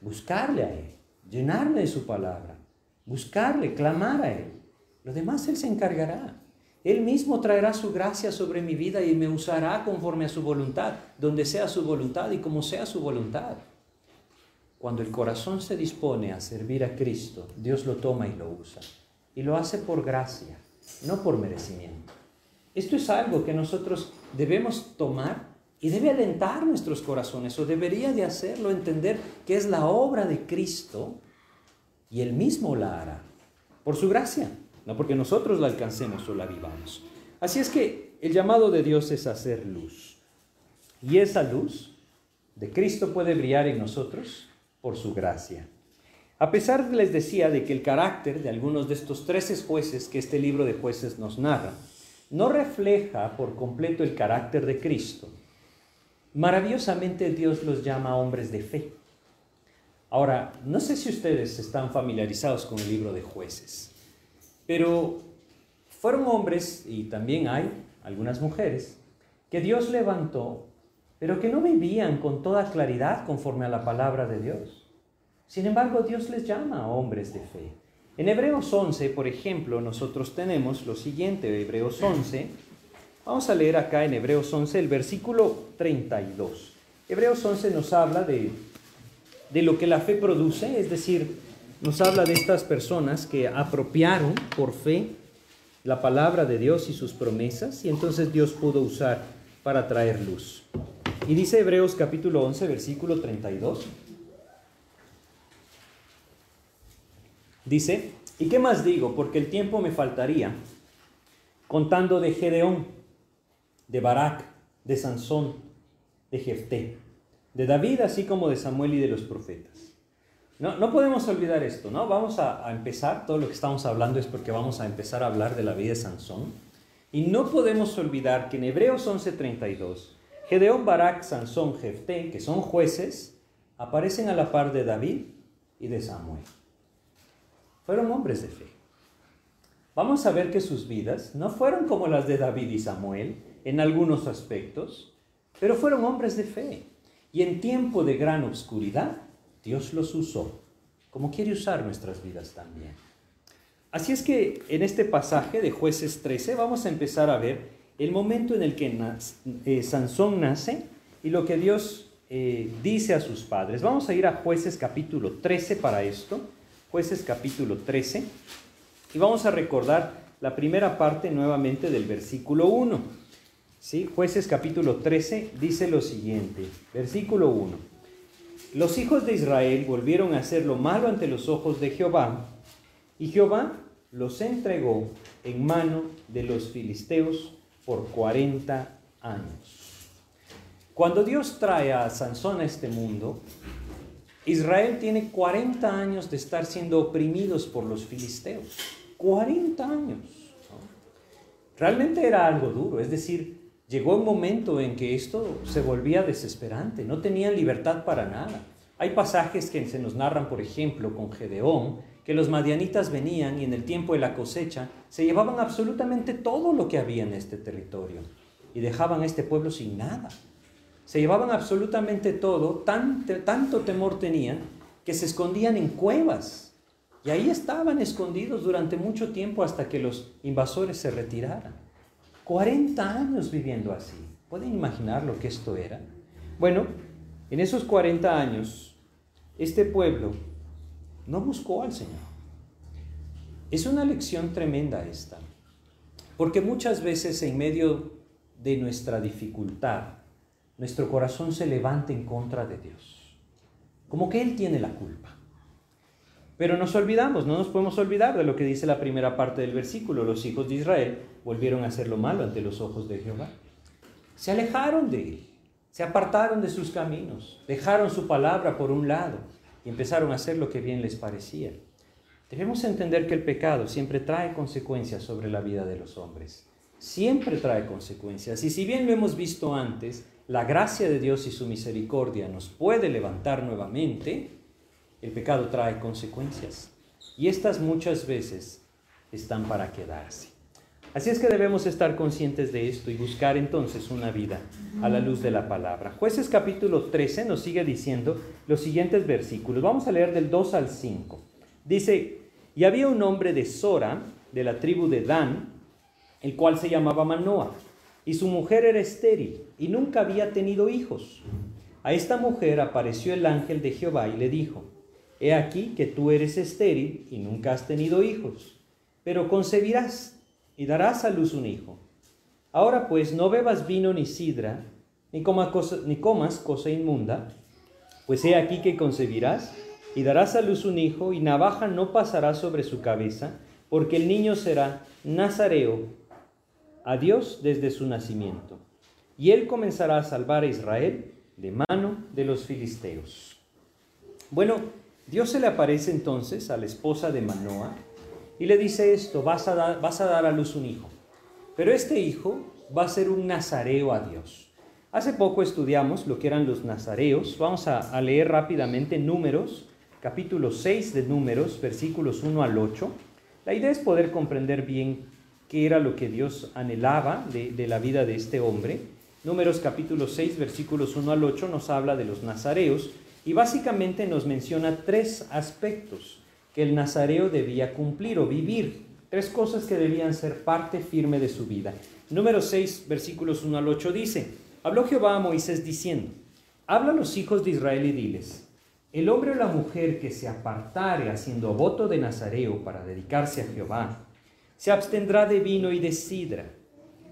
buscarle a Él, llenarme de su palabra, buscarle, clamar a Él. Lo demás Él se encargará. Él mismo traerá su gracia sobre mi vida y me usará conforme a su voluntad, donde sea su voluntad y como sea su voluntad. Cuando el corazón se dispone a servir a Cristo, Dios lo toma y lo usa. Y lo hace por gracia, no por merecimiento. Esto es algo que nosotros debemos tomar y debe alentar nuestros corazones, o debería de hacerlo, entender que es la obra de Cristo y Él mismo la hará, por su gracia, no porque nosotros la alcancemos o la vivamos. Así es que el llamado de Dios es hacer luz. Y esa luz de Cristo puede brillar en nosotros por su gracia. A pesar, les decía, de que el carácter de algunos de estos trece jueces que este libro de jueces nos narra, no refleja por completo el carácter de Cristo, maravillosamente Dios los llama hombres de fe. Ahora, no sé si ustedes están familiarizados con el libro de jueces, pero fueron hombres, y también hay algunas mujeres, que Dios levantó, pero que no vivían con toda claridad conforme a la palabra de Dios. Sin embargo, Dios les llama hombres de fe. En Hebreos 11, por ejemplo, nosotros tenemos lo siguiente, Hebreos 11, vamos a leer acá en Hebreos 11 el versículo 32. Hebreos 11 nos habla de, de lo que la fe produce, es decir, nos habla de estas personas que apropiaron por fe la palabra de Dios y sus promesas, y entonces Dios pudo usar para traer luz. Y dice Hebreos capítulo 11, versículo 32. Dice, ¿y qué más digo? Porque el tiempo me faltaría contando de Gedeón, de Barak, de Sansón, de Jefté, de David, así como de Samuel y de los profetas. No, no podemos olvidar esto, ¿no? Vamos a, a, empezar, todo lo que estamos hablando es porque vamos a empezar a hablar de la vida de Sansón. Y no podemos olvidar que en Hebreos 11:32, Gedeón, Barak, Sansón, Jefté, que son jueces, aparecen a la par de David y de Samuel. Fueron hombres de fe. Vamos a ver que sus vidas no fueron como las de David y Samuel en algunos aspectos, pero fueron hombres de fe. Y en tiempo de gran oscuridad, Dios los usó, como quiere usar nuestras vidas también. Así es que en este pasaje de jueces 13 vamos a empezar a ver el momento en el que eh, Sansón nace y lo que Dios eh, dice a sus padres. Vamos a ir a jueces capítulo 13 para esto jueces capítulo 13, y vamos a recordar la primera parte nuevamente del versículo 1. ¿Sí? Jueces capítulo 13 dice lo siguiente, versículo 1. Los hijos de Israel volvieron a hacer lo malo ante los ojos de Jehová, y Jehová los entregó en mano de los filisteos por 40 años. Cuando Dios trae a Sansón a este mundo, Israel tiene 40 años de estar siendo oprimidos por los filisteos. 40 años. Realmente era algo duro, es decir, llegó un momento en que esto se volvía desesperante, no tenían libertad para nada. Hay pasajes que se nos narran, por ejemplo, con Gedeón, que los madianitas venían y en el tiempo de la cosecha se llevaban absolutamente todo lo que había en este territorio y dejaban a este pueblo sin nada. Se llevaban absolutamente todo, tanto temor tenían que se escondían en cuevas. Y ahí estaban escondidos durante mucho tiempo hasta que los invasores se retiraran. 40 años viviendo así. ¿Pueden imaginar lo que esto era? Bueno, en esos 40 años, este pueblo no buscó al Señor. Es una lección tremenda esta, porque muchas veces en medio de nuestra dificultad, nuestro corazón se levanta en contra de Dios. Como que Él tiene la culpa. Pero nos olvidamos, no nos podemos olvidar de lo que dice la primera parte del versículo. Los hijos de Israel volvieron a hacer lo malo ante los ojos de Jehová. Se alejaron de Él, se apartaron de sus caminos, dejaron su palabra por un lado y empezaron a hacer lo que bien les parecía. Debemos entender que el pecado siempre trae consecuencias sobre la vida de los hombres. Siempre trae consecuencias. Y si bien lo hemos visto antes, la gracia de Dios y su misericordia nos puede levantar nuevamente, el pecado trae consecuencias. Y estas muchas veces están para quedarse. Así es que debemos estar conscientes de esto y buscar entonces una vida a la luz de la palabra. Jueces capítulo 13 nos sigue diciendo los siguientes versículos. Vamos a leer del 2 al 5. Dice, y había un hombre de Sora, de la tribu de Dan, el cual se llamaba Manoah y su mujer era estéril y nunca había tenido hijos. A esta mujer apareció el ángel de Jehová y le dijo, He aquí que tú eres estéril y nunca has tenido hijos, pero concebirás y darás a luz un hijo. Ahora pues no bebas vino ni sidra, ni, cosa, ni comas cosa inmunda, pues he aquí que concebirás y darás a luz un hijo, y navaja no pasará sobre su cabeza, porque el niño será nazareo a Dios desde su nacimiento, y él comenzará a salvar a Israel de mano de los filisteos. Bueno, Dios se le aparece entonces a la esposa de Manoah y le dice esto, vas a, dar, a luz un hijo. pero este hijo va a ser un nazareo a Dios. Hace poco estudiamos lo que eran los nazareos. Vamos a, leer rápidamente números, capítulo 6 de números, versículos 1 al 8. La idea es poder comprender bien qué era lo que Dios anhelaba de, de la vida de este hombre. Números capítulo 6, versículos 1 al 8 nos habla de los nazareos y básicamente nos menciona tres aspectos que el nazareo debía cumplir o vivir. Tres cosas que debían ser parte firme de su vida. Número 6, versículos 1 al 8 dice, habló Jehová a Moisés diciendo, habla a los hijos de Israel y diles, el hombre o la mujer que se apartare haciendo voto de nazareo para dedicarse a Jehová, se abstendrá de vino y de sidra,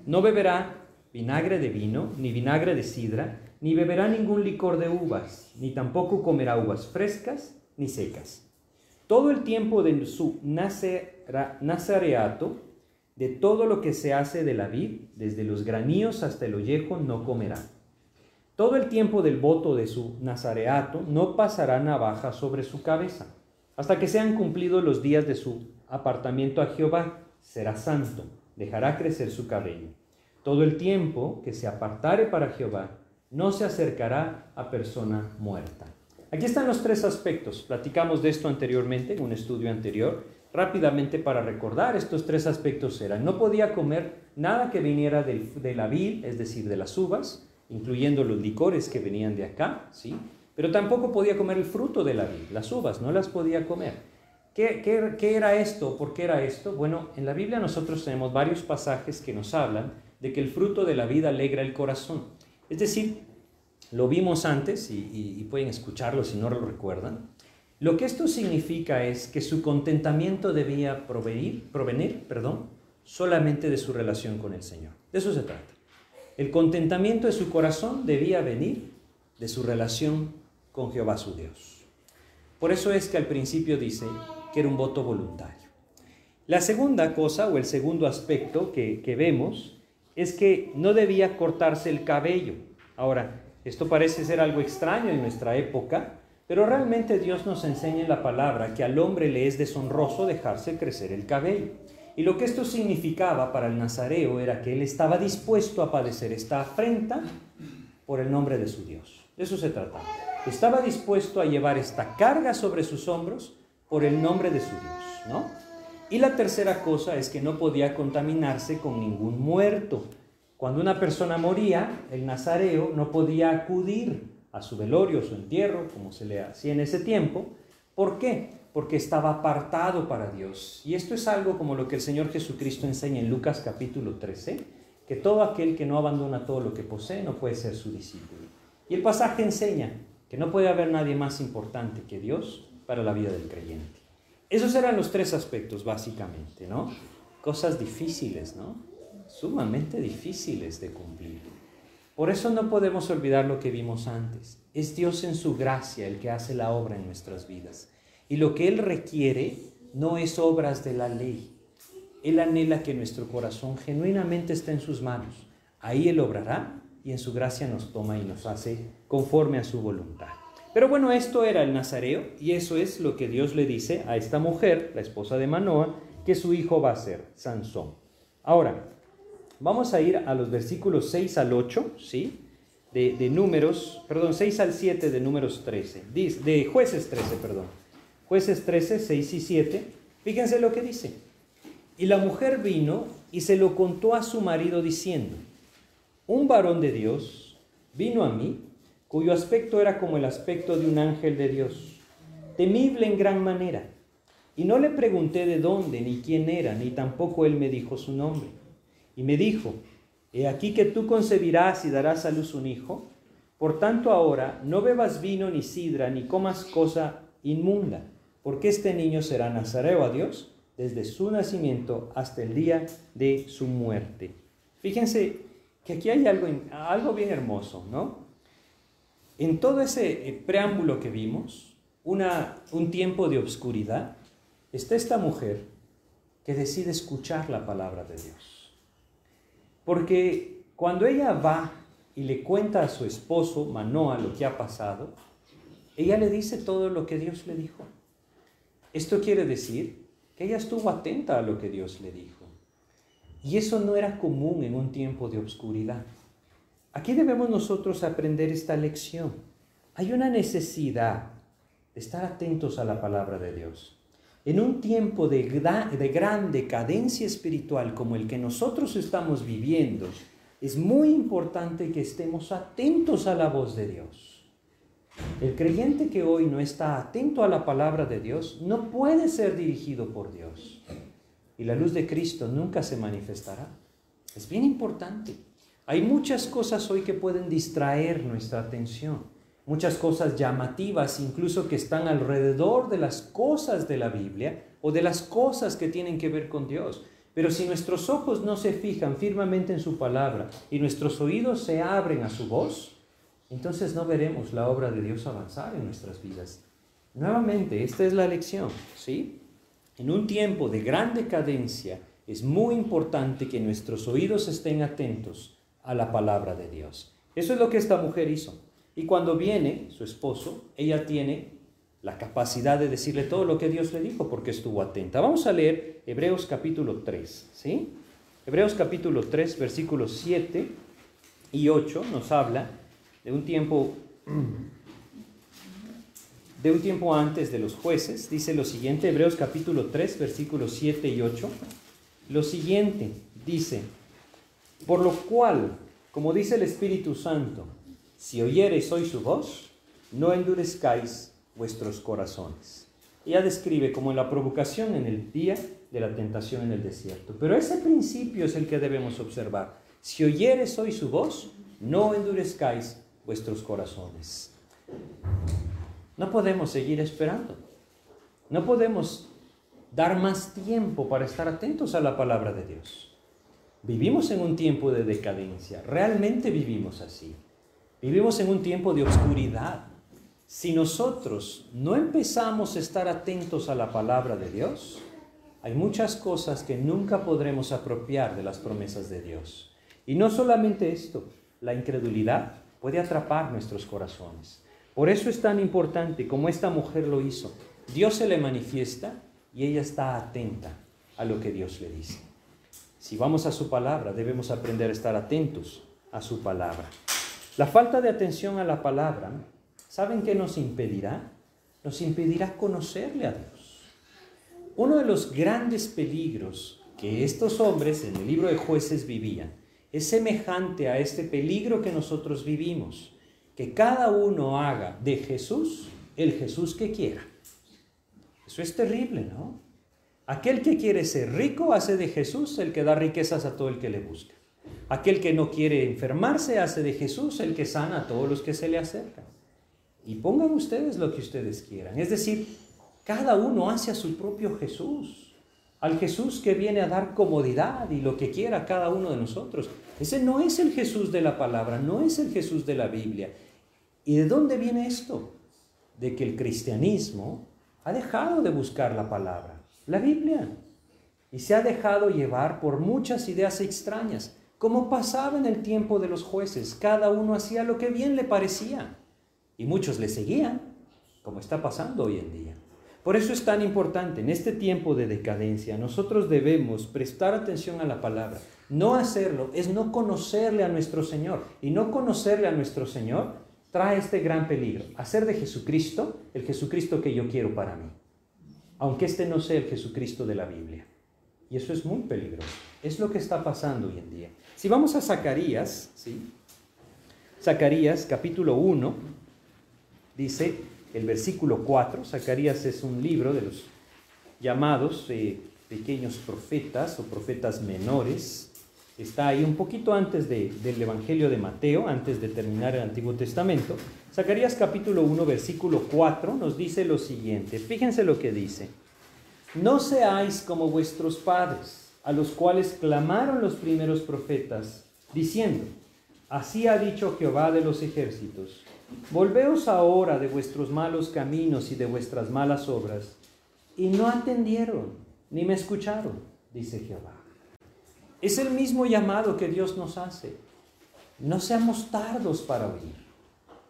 no beberá vinagre de vino, ni vinagre de sidra, ni beberá ningún licor de uvas, ni tampoco comerá uvas frescas ni secas todo el tiempo de su nazareato, de todo lo que se hace de la vid, desde los graníos hasta el ollejo, no comerá. Todo el tiempo del voto de su nazareato no pasará navaja sobre su cabeza, hasta que sean cumplidos los días de su apartamiento a Jehová, será santo, dejará crecer su cabello. Todo el tiempo que se apartare para Jehová, no se acercará a persona muerta. Aquí están los tres aspectos. Platicamos de esto anteriormente, en un estudio anterior. Rápidamente para recordar, estos tres aspectos eran, no podía comer nada que viniera de la vid, es decir, de las uvas, incluyendo los licores que venían de acá, ¿sí? Pero tampoco podía comer el fruto de la vid, las uvas, no las podía comer. ¿Qué, qué, qué era esto? ¿Por qué era esto? Bueno, en la Biblia nosotros tenemos varios pasajes que nos hablan de que el fruto de la vida alegra el corazón. Es decir, lo vimos antes y, pueden escucharlo si no lo recuerdan. Lo que esto significa es que su contentamiento debía provenir, perdón, solamente de su relación con el Señor. De eso se trata. El contentamiento de su corazón debía venir de su relación con Jehová su Dios. Por eso es que al principio dice que era un voto voluntario. La segunda cosa o el segundo aspecto que, que vemos es que no debía cortarse el cabello. Ahora, esto parece ser algo extraño en nuestra época, pero realmente Dios nos enseña en la palabra que al hombre le es deshonroso dejarse crecer el cabello. Y lo que esto significaba para el nazareo era que él estaba dispuesto a padecer esta afrenta por el nombre de su Dios. De eso se trataba. Estaba dispuesto a llevar esta carga sobre sus hombros por el nombre de su Dios, ¿no? Y la tercera cosa es que no podía contaminarse con ningún muerto. Cuando una persona moría, el nazareo no podía acudir a su velorio, su entierro, como se le hacía en ese tiempo. ¿Por qué? Porque estaba apartado para Dios. Y esto es algo como lo que el Señor Jesucristo enseña en Lucas capítulo 13, que todo aquel que no abandona todo lo que posee no puede ser su discípulo. Y el pasaje enseña que no puede haber nadie más importante que Dios para la vida del creyente. Esos eran los tres aspectos, básicamente, ¿no? Cosas difíciles, ¿no? sumamente difíciles de cumplir. Por eso no podemos olvidar lo que vimos antes. Es Dios en su gracia el que hace la obra en nuestras vidas. Y lo que Él requiere no es obras de la ley. Él anhela que nuestro corazón genuinamente esté en sus manos. Ahí Él obrará y en su gracia nos toma y nos hace conforme a su voluntad. Pero bueno, esto era el Nazareo y eso es lo que Dios le dice a esta mujer, la esposa de Manoa, que su hijo va a ser Sansón. Ahora, Vamos a ir a los versículos 6 al 8, ¿sí? De, números, perdón, 6 al 7 de números 13, de jueces 13, perdón. Jueces 13, 6 y 7. Fíjense lo que dice. Y la mujer vino y se lo contó a su marido diciendo, un varón de Dios vino a mí, cuyo aspecto era como el aspecto de un ángel de Dios, temible en gran manera. Y no le pregunté de dónde, ni quién era, ni tampoco él me dijo su nombre. Y me dijo, he aquí que tú concebirás y darás a luz un hijo, por tanto ahora no bebas vino ni sidra, ni comas cosa inmunda, porque este niño será nazareo a Dios desde su nacimiento hasta el día de su muerte. Fíjense que aquí hay algo, algo bien hermoso, ¿no? En todo ese eh, preámbulo que vimos, un tiempo de obscuridad, está esta mujer que decide escuchar la palabra de Dios. Porque cuando ella va y le cuenta a su esposo Manoa lo que ha pasado, ella le dice todo lo que Dios le dijo. Esto quiere decir que ella estuvo atenta a lo que Dios le dijo. Y eso no era común en un tiempo de oscuridad. Aquí debemos nosotros aprender esta lección. Hay una necesidad de estar atentos a la palabra de Dios. En un tiempo de, de gran decadencia espiritual como el que nosotros estamos viviendo, es muy importante que estemos atentos a la voz de Dios. El creyente que hoy no está atento a la palabra de Dios no puede ser dirigido por Dios. Y la luz de Cristo nunca se manifestará. Es bien importante. Hay muchas cosas hoy que pueden distraer nuestra atención. Muchas cosas llamativas, incluso que están alrededor de las cosas de la Biblia o de las cosas que tienen que ver con Dios. Pero si nuestros ojos no se fijan firmemente en su palabra y nuestros oídos se abren a su voz, entonces no veremos la obra de Dios avanzar en nuestras vidas. Nuevamente, esta es la lección, ¿sí? En un tiempo de gran decadencia es muy importante que nuestros oídos estén atentos a la palabra de Dios. Eso es lo que esta mujer hizo. Y cuando viene su esposo, ella tiene la capacidad de decirle todo lo que Dios le dijo porque estuvo atenta. Vamos a leer Hebreos capítulo 3, ¿sí? Hebreos capítulo 3, versículos 7 y 8 nos habla de un tiempo de un tiempo antes de los jueces, dice lo siguiente, Hebreos capítulo 3, versículos 7 y 8, lo siguiente dice, por lo cual, como dice el Espíritu Santo, si oyereis hoy su voz, no endurezcáis vuestros corazones. Ella describe como la provocación en el día de la tentación en el desierto. Pero ese principio es el que debemos observar. Si oyeres hoy su voz, no endurezcáis vuestros corazones. No podemos seguir esperando. No podemos dar más tiempo para estar atentos a la palabra de Dios. Vivimos en un tiempo de decadencia. Realmente vivimos así. Vivimos en un tiempo de oscuridad. Si nosotros no empezamos a estar atentos a la palabra de Dios, hay muchas cosas que nunca podremos apropiar de las promesas de Dios. Y no solamente esto, la incredulidad puede atrapar nuestros corazones. Por eso es tan importante como esta mujer lo hizo. Dios se le manifiesta y ella está atenta a lo que Dios le dice. Si vamos a su palabra, debemos aprender a estar atentos a su palabra. La falta de atención a la palabra ¿Saben qué nos impedirá? Nos impedirá conocerle a Dios. Uno de los grandes peligros que estos hombres en el libro de jueces vivían es semejante a este peligro que nosotros vivimos, que cada uno haga de Jesús el Jesús que quiera. Eso es terrible, ¿no? Aquel que quiere ser rico hace de Jesús el que da riquezas a todo el que le busca. Aquel que no quiere enfermarse hace de Jesús el que sana a todos los que se le acercan y pongan ustedes lo que ustedes quieran. Es decir, cada uno hace a su propio Jesús, al Jesús que viene a dar comodidad y lo que quiera a cada uno de nosotros. Ese no es el Jesús de la palabra, no es el Jesús de la Biblia. ¿Y de dónde viene esto? De que el cristianismo ha dejado de buscar la palabra, la Biblia, y se ha dejado llevar por muchas ideas extrañas, como pasaba en el tiempo de los jueces. Cada uno hacía lo que bien le parecía y muchos le seguían, como está pasando hoy en día. Por eso es tan importante, en este tiempo de decadencia, nosotros debemos prestar atención a la palabra. No hacerlo es no conocerle a nuestro Señor. Y no conocerle a nuestro Señor trae este gran peligro. Hacer de Jesucristo el Jesucristo que yo quiero para mí. Aunque este no sea el Jesucristo de la Biblia. Y eso es muy peligroso. Es lo que está pasando hoy en día. Si vamos a Zacarías, ¿sí? Zacarías capítulo 1, dice el versículo 4, Zacarías es un libro de los llamados eh, pequeños profetas o profetas menores, está ahí un poquito antes del Evangelio de Mateo, antes de terminar el Antiguo Testamento. Zacarías capítulo 1, versículo 4 nos dice lo siguiente, fíjense lo que dice, no seáis como vuestros padres, a los cuales clamaron los primeros profetas, diciendo, así ha dicho Jehová de los ejércitos Volveos ahora de vuestros malos caminos y de vuestras malas obras. Y no atendieron, ni me escucharon, dice Jehová. Es el mismo llamado que Dios nos hace. No seamos tardos para oír.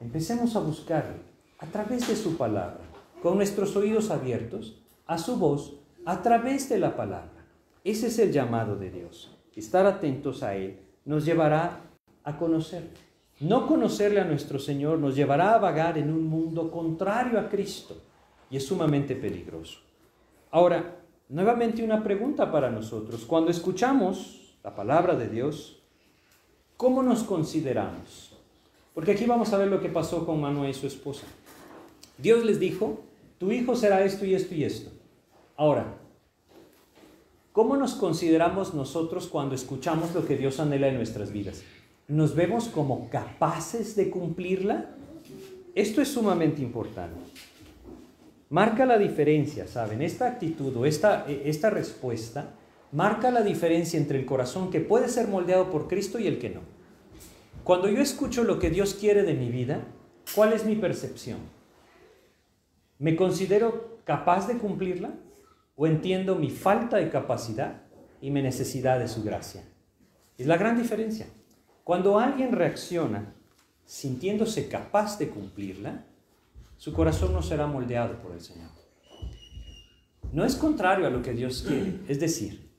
Empecemos a buscarle a través de su palabra, con nuestros oídos abiertos, a su voz, a través de la palabra. Ese es el llamado de Dios. estar atentos a Él, nos llevará a conocer. No conocerle a nuestro Señor nos llevará a vagar en un mundo contrario a Cristo y es sumamente peligroso. Ahora, nuevamente una pregunta para nosotros. Cuando escuchamos la palabra de Dios, ¿cómo nos consideramos? Porque aquí vamos a ver lo que pasó con Manuel y su esposa. Dios les dijo, tu hijo será esto y esto y esto. Ahora, ¿cómo nos consideramos nosotros cuando escuchamos lo que Dios anhela en nuestras vidas? ¿Nos vemos como capaces de cumplirla? Esto es sumamente importante. Marca la diferencia, ¿saben? Esta actitud o esta, esta respuesta marca la diferencia entre el corazón que puede ser moldeado por Cristo y el que no. Cuando yo escucho lo que Dios quiere de mi vida, ¿cuál es mi percepción? ¿Me considero capaz de cumplirla? ¿O entiendo mi falta de capacidad y mi necesidad de su gracia? Es la gran diferencia. Cuando alguien reacciona sintiéndose capaz de cumplirla, su corazón no será moldeado por el Señor. No es contrario a lo que Dios quiere. Es decir,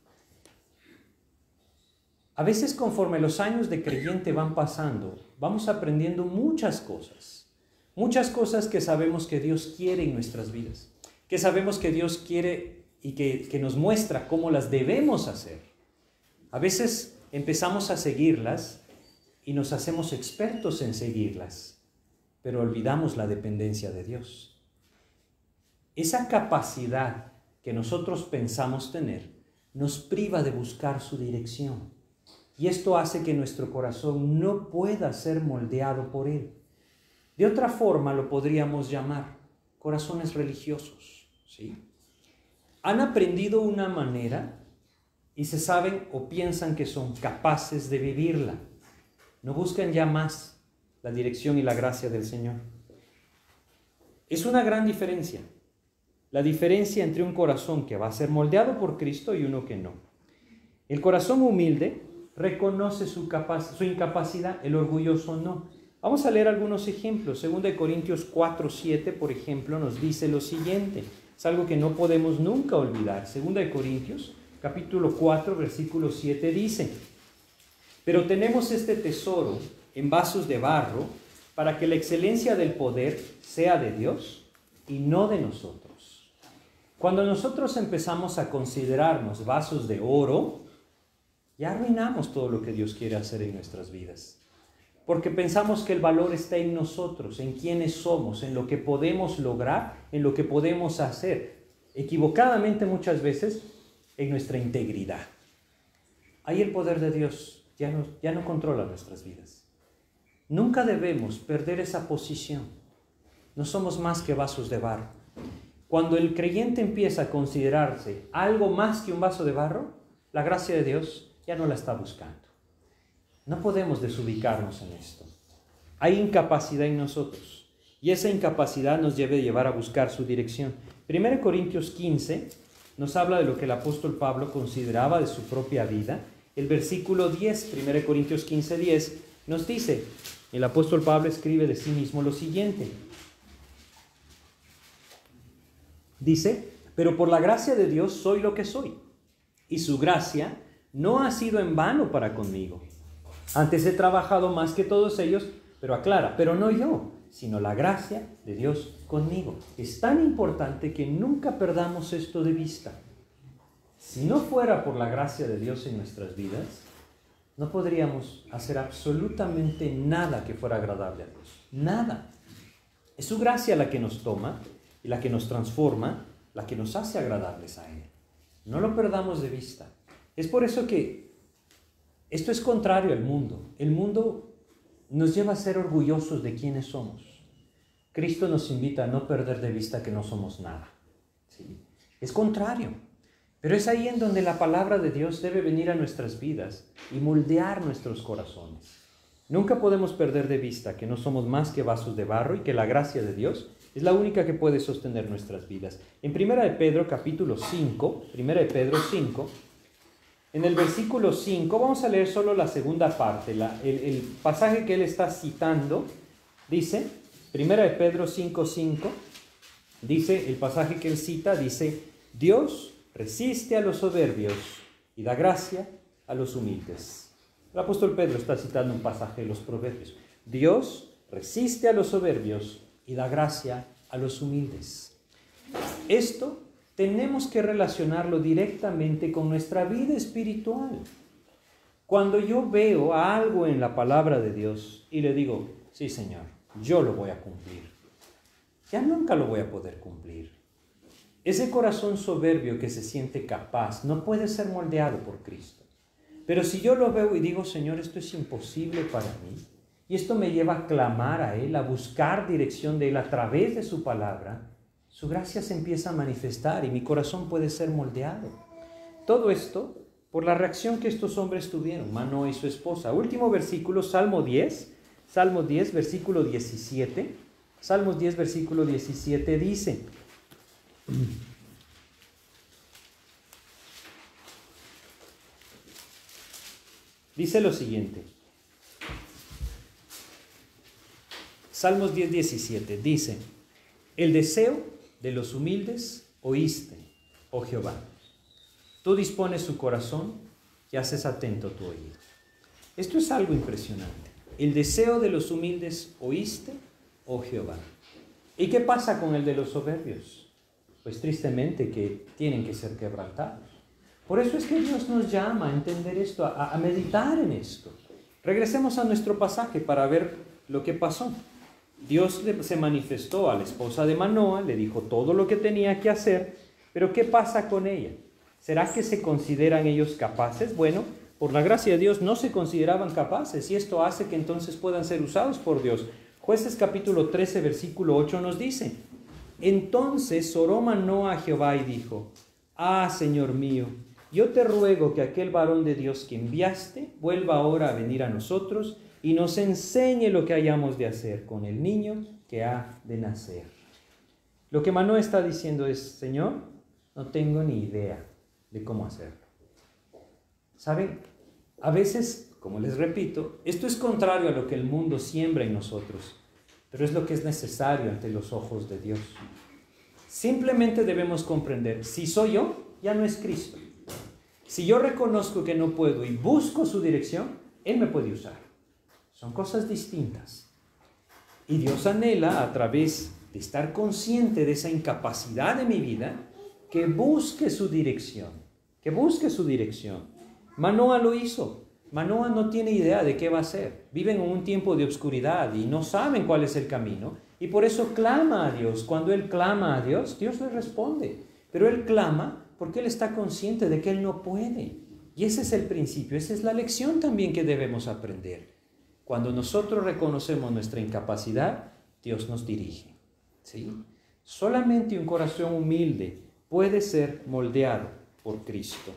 a veces conforme los años de creyente van pasando, vamos aprendiendo muchas cosas Muchas cosas que sabemos que Dios quiere en nuestras vidas, que sabemos que Dios quiere y que, nos muestra cómo las debemos hacer. A veces empezamos a seguirlas y nos hacemos expertos en seguirlas, pero olvidamos la dependencia de Dios. Esa capacidad que nosotros pensamos tener nos priva de buscar su dirección. Y esto hace que nuestro corazón no pueda ser moldeado por Él. De otra forma lo podríamos llamar corazones religiosos. ¿sí? Han aprendido una manera y se saben o piensan que son capaces de vivirla. No buscan ya más la dirección y la gracia del Señor. Es una gran diferencia. La diferencia entre un corazón que va a ser moldeado por Cristo y uno que no. El corazón humilde reconoce su, incapacidad, el orgulloso no. Vamos a leer algunos ejemplos. 2 Corintios 4, 7, por ejemplo, nos dice lo siguiente. Es algo que no podemos nunca olvidar. 2 Corintios, capítulo 4, versículo 7 dice, pero tenemos este tesoro en vasos de barro para que la excelencia del poder sea de Dios y no de nosotros. Cuando nosotros empezamos a considerarnos vasos de oro, ya arruinamos todo lo que Dios quiere hacer en nuestras vidas porque pensamos que el valor está en nosotros, en quiénes somos, en lo que podemos lograr, en lo que podemos hacer, equivocadamente muchas veces en nuestra integridad. Ahí el poder de Dios ya no, ya no controla nuestras vidas. Nunca debemos perder esa posición. No somos más que vasos de barro. Cuando el creyente empieza a considerarse algo más que un vaso de barro, la gracia de Dios ya no la está buscando. No podemos desubicarnos en esto. Hay incapacidad en nosotros y esa incapacidad nos debe llevar a buscar su dirección. 1 Corintios 15 nos habla de lo que el apóstol Pablo consideraba de su propia vida. El versículo 10, 1 Corintios 15, 10, nos dice, el apóstol Pablo escribe de sí mismo lo siguiente. Dice, pero por la gracia de Dios soy lo que soy, y su gracia no ha sido en vano para conmigo. Antes he trabajado más que todos ellos, pero aclara, pero no yo, sino la gracia de Dios conmigo. Es tan importante que nunca perdamos esto de vista. Si no fuera por la gracia de Dios en nuestras vidas, no podríamos hacer absolutamente nada que fuera agradable a Dios. Nada. Es su gracia la que nos toma y la que nos transforma, la que nos hace agradables a Él. No lo perdamos de vista. Es por eso que esto es contrario al mundo. El mundo nos lleva a ser orgullosos de quienes somos. Cristo nos invita a no perder de vista que no somos nada. Es contrario. Pero es ahí en donde la palabra de Dios debe venir a nuestras vidas y moldear nuestros corazones. Nunca podemos perder de vista que no somos más que vasos de barro y que la gracia de Dios es la única que puede sostener nuestras vidas. En 1 de Pedro capítulo 5, 1 de Pedro 5, en el versículo 5, vamos a leer solo la segunda parte, el, pasaje que él está citando, dice, primera de Pedro 5, 5, dice, el pasaje que él cita, dice, Dios resiste a los soberbios y da gracia a los humildes. El apóstol Pedro está citando un pasaje de los Proverbios. Dios resiste a los soberbios y da gracia a los humildes. Esto tenemos que relacionarlo directamente con nuestra vida espiritual. Cuando yo veo algo en la palabra de Dios y le digo, sí Señor, yo lo voy a cumplir, ya nunca lo voy a poder cumplir. Ese corazón soberbio que se siente capaz no puede ser moldeado por Cristo. Pero si yo lo veo y digo, Señor, esto es imposible para mí, y esto me lleva a clamar a Él, a buscar dirección de Él a través de su palabra, su gracia se empieza a manifestar y mi corazón puede ser moldeado. Todo esto por la reacción que estos hombres tuvieron, Manoa y su esposa. Último versículo, Salmo 10, Salmo 10, versículo 17. Salmos 10, versículo 17 dice, dice lo siguiente. Salmos 10, 17 dice, el deseo de los humildes oíste, oh Jehová. Tú dispones su corazón y haces atento tu oído. Esto es algo impresionante. El deseo de los humildes oíste, oh Jehová. ¿Y qué pasa con el de los soberbios? Pues tristemente que tienen que ser quebrantados. Por eso es que Dios nos llama a entender esto, a, a meditar en esto. Regresemos a nuestro pasaje para ver lo que pasó. Dios se manifestó a la esposa de Manoa, le dijo todo lo que tenía que hacer, pero ¿qué pasa con ella? ¿Será que se consideran ellos capaces? Bueno, por la gracia de Dios no se consideraban capaces y esto hace que entonces puedan ser usados por Dios. Jueces capítulo 13, versículo 8 nos dice, entonces oró Manoa a Jehová y dijo, ah, Señor mío, yo te ruego que aquel varón de Dios que enviaste vuelva ahora a venir a nosotros y nos enseñe lo que hayamos de hacer con el niño que ha de nacer. Lo que Manoa está diciendo es, Señor, no tengo ni idea de cómo hacerlo. ¿Saben? A veces, como les repito, esto es contrario a lo que el mundo siembra en nosotros, pero es lo que es necesario ante los ojos de Dios. Simplemente debemos comprender, si soy yo, ya no es Cristo. Si yo reconozco que no puedo y busco su dirección, Él me puede usar. Son cosas distintas. Y Dios anhela a través de estar consciente de esa incapacidad de mi vida, que busque su dirección, que busque su dirección. Manoa lo hizo. Manoa no tiene idea de qué va a hacer. Viven en un tiempo de obscuridad y no saben cuál es el camino. Y por eso clama a Dios. Cuando él clama a Dios, Dios le responde. Pero él clama porque él está consciente de que él no puede. Y ese es el principio, esa es la lección también que debemos aprender. Cuando nosotros reconocemos nuestra incapacidad, Dios nos dirige. ¿sí? Solamente un corazón humilde puede ser moldeado por Cristo.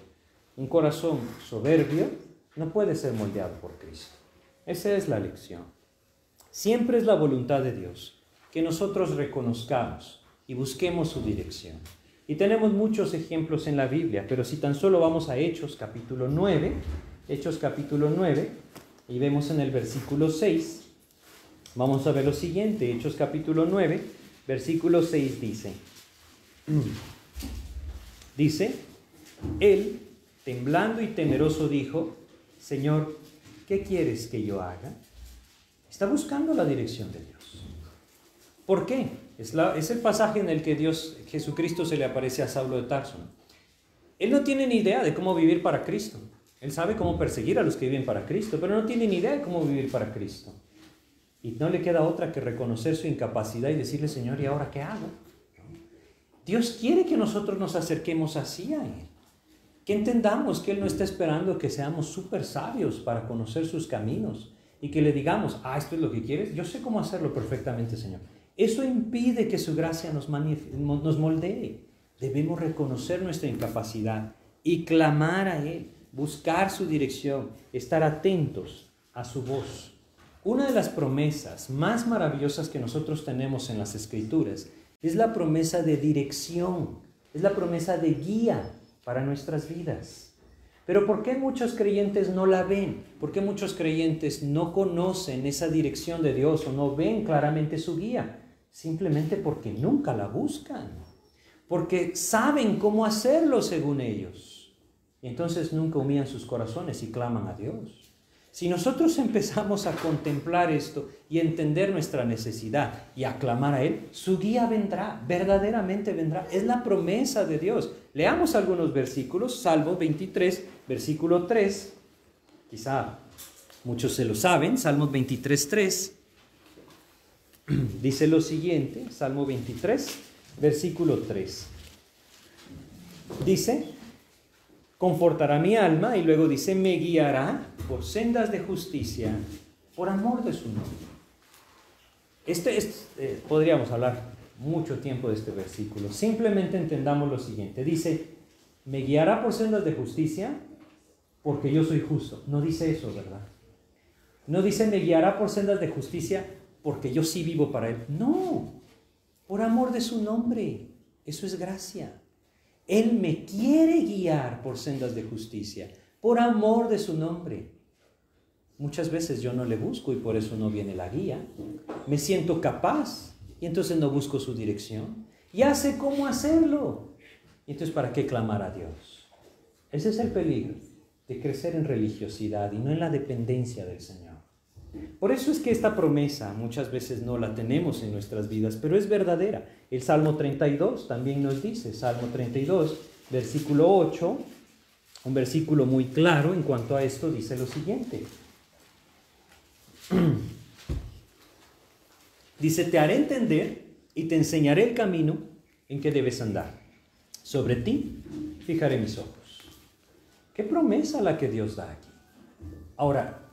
Un corazón soberbio no puede ser moldeado por Cristo. Esa es la lección. Siempre es la voluntad de Dios que nosotros reconozcamos y busquemos su dirección. Y tenemos muchos ejemplos en la Biblia, pero si tan solo vamos a Hechos capítulo 9, Hechos capítulo 9, y vemos en el versículo 6, vamos a ver lo siguiente, Hechos capítulo 9, versículo 6 dice, dice, él, temblando y temeroso, dijo, Señor, ¿qué quieres que yo haga? Está buscando la dirección de Dios. ¿Por qué? Es, el pasaje en el que Dios, Jesucristo se le aparece a Saulo de Tarso. Él no tiene ni idea de cómo vivir para Cristo. Él sabe cómo perseguir a los que viven para Cristo, pero no tiene ni idea de cómo vivir para Cristo. Y no le queda otra que reconocer su incapacidad y decirle, Señor, ¿y ahora qué hago? Dios quiere que nosotros nos acerquemos así a Él. Que entendamos que Él no está esperando que seamos súper sabios para conocer sus caminos y que le digamos, ah, esto es lo que quieres, yo sé cómo hacerlo perfectamente, Señor. Eso impide que su gracia nos, nos moldee. Debemos reconocer nuestra incapacidad y clamar a Él buscar su dirección, estar atentos a su voz. Una de las promesas más maravillosas que nosotros tenemos en las escrituras es la promesa de dirección, es la promesa de guía para nuestras vidas. Pero ¿por qué muchos creyentes no la ven? ¿Por qué muchos creyentes no conocen esa dirección de Dios o no ven claramente su guía? Simplemente porque nunca la buscan, porque saben cómo hacerlo según ellos entonces nunca humillan sus corazones y claman a Dios. Si nosotros empezamos a contemplar esto y entender nuestra necesidad y a clamar a Él, su guía vendrá, verdaderamente vendrá. Es la promesa de Dios. Leamos algunos versículos, Salmo 23, versículo 3. Quizá muchos se lo saben, Salmo 23, 3. Dice lo siguiente, Salmo 23, versículo 3. Dice, confortará mi alma y luego dice, me guiará por sendas de justicia, por amor de su nombre. Este, es, eh, podríamos hablar mucho tiempo de este versículo. Simplemente entendamos lo siguiente. Dice, me guiará por sendas de justicia porque yo soy justo. No dice eso, ¿verdad? No dice, me guiará por sendas de justicia porque yo sí vivo para Él. No, por amor de su nombre. Eso es gracia. Él me quiere guiar por sendas de justicia, por amor de su nombre. Muchas veces yo no le busco y por eso no viene la guía. Me siento capaz y entonces no busco su dirección. Ya sé cómo hacerlo. Y entonces, ¿para qué clamar a Dios? Ese es el peligro de crecer en religiosidad y no en la dependencia del Señor. Por eso es que esta promesa muchas veces no la tenemos en nuestras vidas, pero es verdadera. El Salmo 32 también nos dice, Salmo 32, versículo 8, un versículo muy claro en cuanto a esto, dice lo siguiente. Dice, te haré entender y te enseñaré el camino en que debes andar. Sobre ti fijaré mis ojos. Qué promesa la que Dios da aquí. Ahora,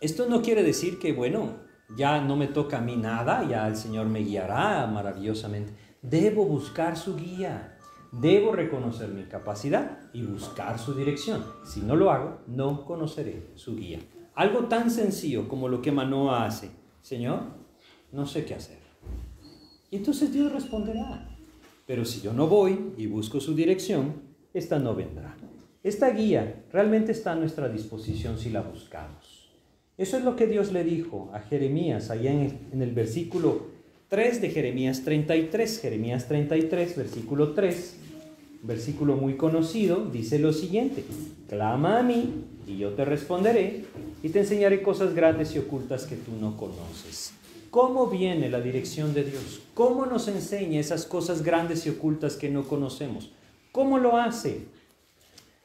esto no quiere decir que, bueno, ya no me toca a mí nada, ya el Señor me guiará maravillosamente. Debo buscar su guía, debo reconocer mi capacidad y buscar su dirección. Si no lo hago, no conoceré su guía. Algo tan sencillo como lo que Manoa hace. Señor, no sé qué hacer. Y entonces Dios responderá. Pero si yo no voy y busco su dirección, esta no vendrá. Esta guía realmente está a nuestra disposición si la buscamos. Eso es lo que Dios le dijo a Jeremías allá en, el versículo 3 de Jeremías 33. Jeremías 33, versículo 3, versículo muy conocido, dice lo siguiente, clama a mí y yo te responderé y te enseñaré cosas grandes y ocultas que tú no conoces. ¿Cómo viene la dirección de Dios? ¿Cómo nos enseña esas cosas grandes y ocultas que no conocemos? ¿Cómo lo hace?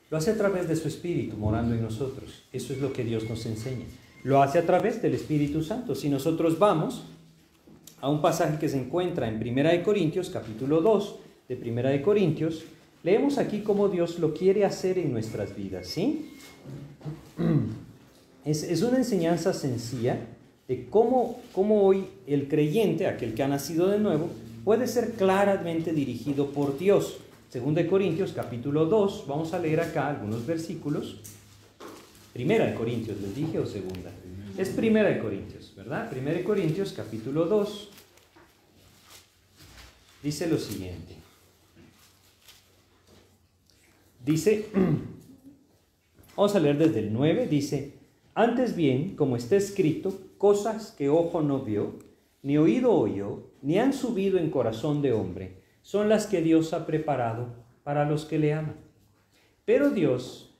Lo hace a través de su Espíritu morando en nosotros. Eso es lo que Dios nos enseña. Lo hace a través del Espíritu Santo. Si nosotros vamos a un pasaje que se encuentra en Primera de Corintios, capítulo 2 de Primera de Corintios, leemos aquí cómo Dios lo quiere hacer en nuestras vidas, ¿sí? Es, una enseñanza sencilla de cómo, cómo hoy el creyente, aquel que ha nacido de nuevo, puede ser claramente dirigido por Dios. Segunda de Corintios, capítulo 2, vamos a leer acá algunos versículos. Primera de Corintios, ¿les dije o segunda? Es Primera de Corintios, ¿verdad? Primera de Corintios, capítulo 2. Dice lo siguiente. Dice, vamos a leer desde el 9, dice, antes bien, como está escrito, cosas que ojo no vio, ni oído oyó, ni han subido en corazón de hombre, son las que Dios ha preparado para los que le aman. Pero Dios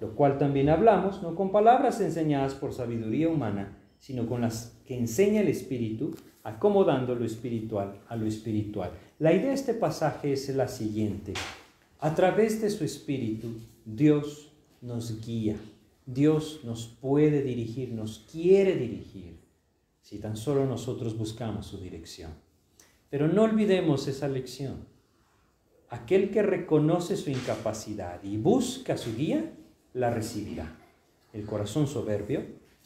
lo cual también hablamos, no con palabras enseñadas por sabiduría humana, sino con las que enseña el Espíritu, acomodando lo espiritual a lo espiritual. La idea de este pasaje es la siguiente. A través de su Espíritu, Dios nos guía, Dios nos puede dirigir, nos quiere dirigir, si tan solo nosotros buscamos su dirección. Pero no olvidemos esa lección. Aquel que reconoce su incapacidad y busca su guía, la recibirá. El corazón soberbio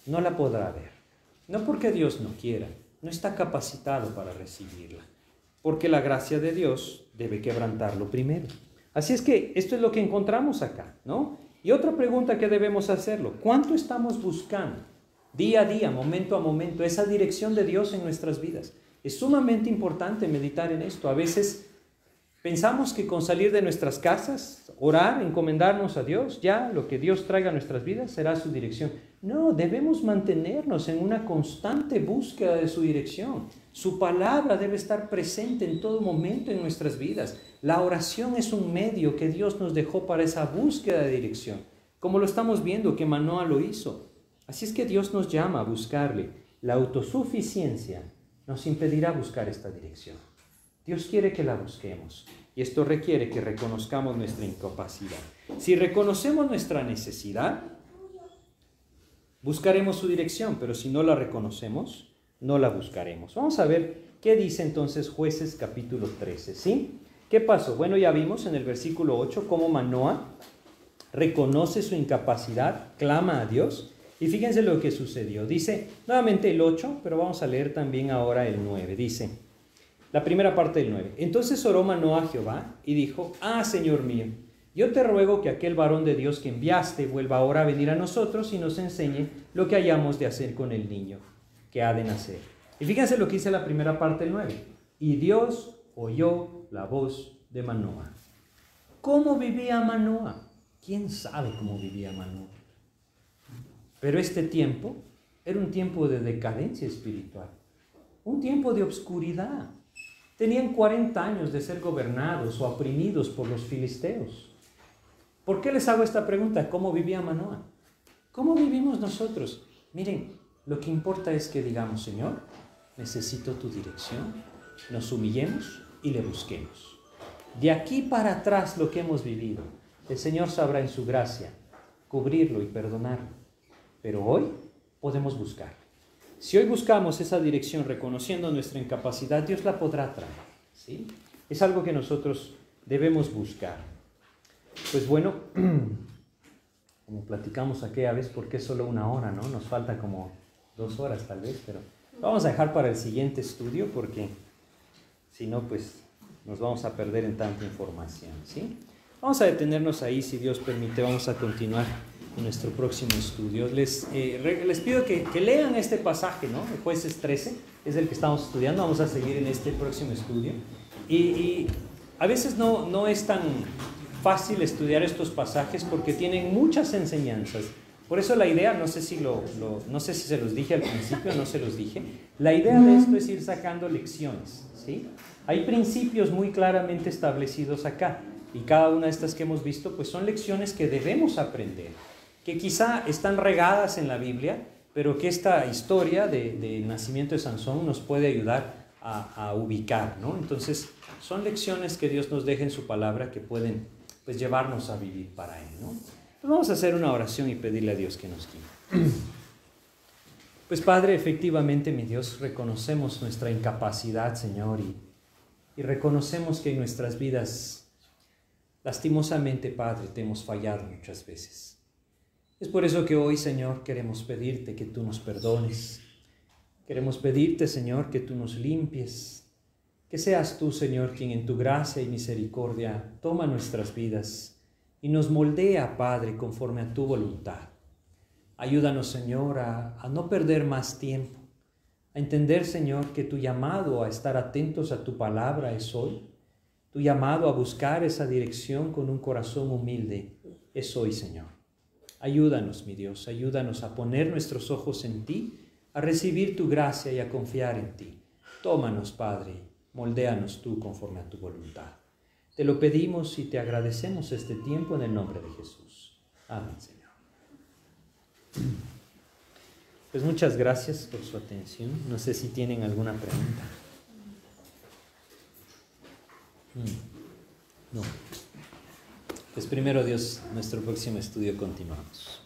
no la podrá ver. No porque Dios no quiera, no está capacitado para recibirla, porque la gracia de Dios debe quebrantarlo primero. Así es que esto es lo que encontramos acá, ¿no? Y otra pregunta que debemos hacerlo, ¿cuánto estamos buscando día a día, momento a momento, esa dirección de Dios en nuestras vidas? Es sumamente importante meditar en esto. A veces pensamos que con salir de nuestras casas, orar, encomendarnos a Dios, ya lo que Dios traiga a nuestras vidas será su dirección. No, debemos mantenernos en una constante búsqueda de su dirección. Su palabra debe estar presente en todo momento en nuestras vidas. La oración es un medio que Dios nos dejó para esa búsqueda de dirección, como lo estamos viendo que Manoa lo hizo. Así es que Dios nos llama a buscarle. La autosuficiencia nos impedirá buscar esta dirección. Dios quiere que la busquemos y esto requiere que reconozcamos nuestra incapacidad. Si reconocemos nuestra necesidad, buscaremos su dirección, pero si no la reconocemos, no la buscaremos. Vamos a ver qué dice entonces jueces capítulo 13, ¿sí? ¿Qué pasó? Bueno, ya vimos en el versículo 8 cómo Manoa reconoce su incapacidad, clama a Dios. Y fíjense lo que sucedió. Dice nuevamente el 8, pero vamos a leer también ahora el 9. Dice, la primera parte del 9. Entonces oró Manoa a Jehová y dijo, ah, Señor mío, yo te ruego que aquel varón de Dios que enviaste vuelva ahora a venir a nosotros y nos enseñe lo que hayamos de hacer con el niño que ha de nacer. Y fíjense lo que dice la primera parte del 9. Y Dios oyó la voz de Manoa. ¿Cómo vivía Manoa? ¿Quién sabe cómo vivía Manoa? Pero este tiempo era un tiempo de decadencia espiritual, un tiempo de obscuridad. Tenían 40 años de ser gobernados o oprimidos por los filisteos. ¿Por qué les hago esta pregunta? ¿Cómo vivía Manoa? ¿Cómo vivimos nosotros? Miren, lo que importa es que digamos, Señor, necesito tu dirección, nos humillemos y le busquemos. De aquí para atrás lo que hemos vivido, el Señor sabrá en su gracia cubrirlo y perdonarlo. Pero hoy podemos buscar. Si hoy buscamos esa dirección reconociendo nuestra incapacidad, Dios la podrá traer. ¿sí? Es algo que nosotros debemos buscar. Pues bueno, como platicamos aquella vez, porque es solo una hora, ¿no? Nos falta como dos horas tal vez, pero vamos a dejar para el siguiente estudio porque si no, pues nos vamos a perder en tanta información. ¿sí? Vamos a detenernos ahí, si Dios permite, vamos a continuar en nuestro próximo estudio. Les, eh, les pido que, lean este pasaje, ¿no? El jueces 13 es el que estamos estudiando, vamos a seguir en este próximo estudio. Y, a veces no, no es tan fácil estudiar estos pasajes porque tienen muchas enseñanzas. Por eso la idea, no sé si, lo, no sé si se los dije al principio, no se los dije, la idea de esto es ir sacando lecciones. ¿sí? Hay principios muy claramente establecidos acá y cada una de estas que hemos visto pues son lecciones que debemos aprender, que quizá están regadas en la Biblia, pero que esta historia del nacimiento de Sansón nos puede ayudar a, ubicar, ¿no? Entonces son lecciones que Dios nos deja en su palabra que pueden pues llevarnos a vivir para Él, ¿no? Pues vamos a hacer una oración y pedirle a Dios que nos guíe. Pues Padre, efectivamente, mi Dios, reconocemos nuestra incapacidad, Señor, y y reconocemos que en nuestras vidas, lastimosamente, Padre, te hemos fallado muchas veces. Es por eso que hoy, Señor, queremos pedirte que tú nos perdones. Queremos pedirte, Señor, que tú nos limpies. Que seas tú, Señor, quien en tu gracia y misericordia toma nuestras vidas y nos moldea, Padre, conforme a tu voluntad. Ayúdanos, Señor, a, a no perder más tiempo a entender, Señor, que tu llamado a estar atentos a tu palabra es hoy. Tu llamado a buscar esa dirección con un corazón humilde es hoy, Señor. Ayúdanos, mi Dios, ayúdanos a poner nuestros ojos en ti, a recibir tu gracia y a confiar en ti. Tómanos, Padre, moldéanos tú conforme a tu voluntad. Te lo pedimos y te agradecemos este tiempo en el nombre de Jesús. Amén, Señor. Pues muchas gracias por su atención. No sé si tienen alguna pregunta. Mm. No. Pues primero Dios, nuestro próximo estudio continuamos.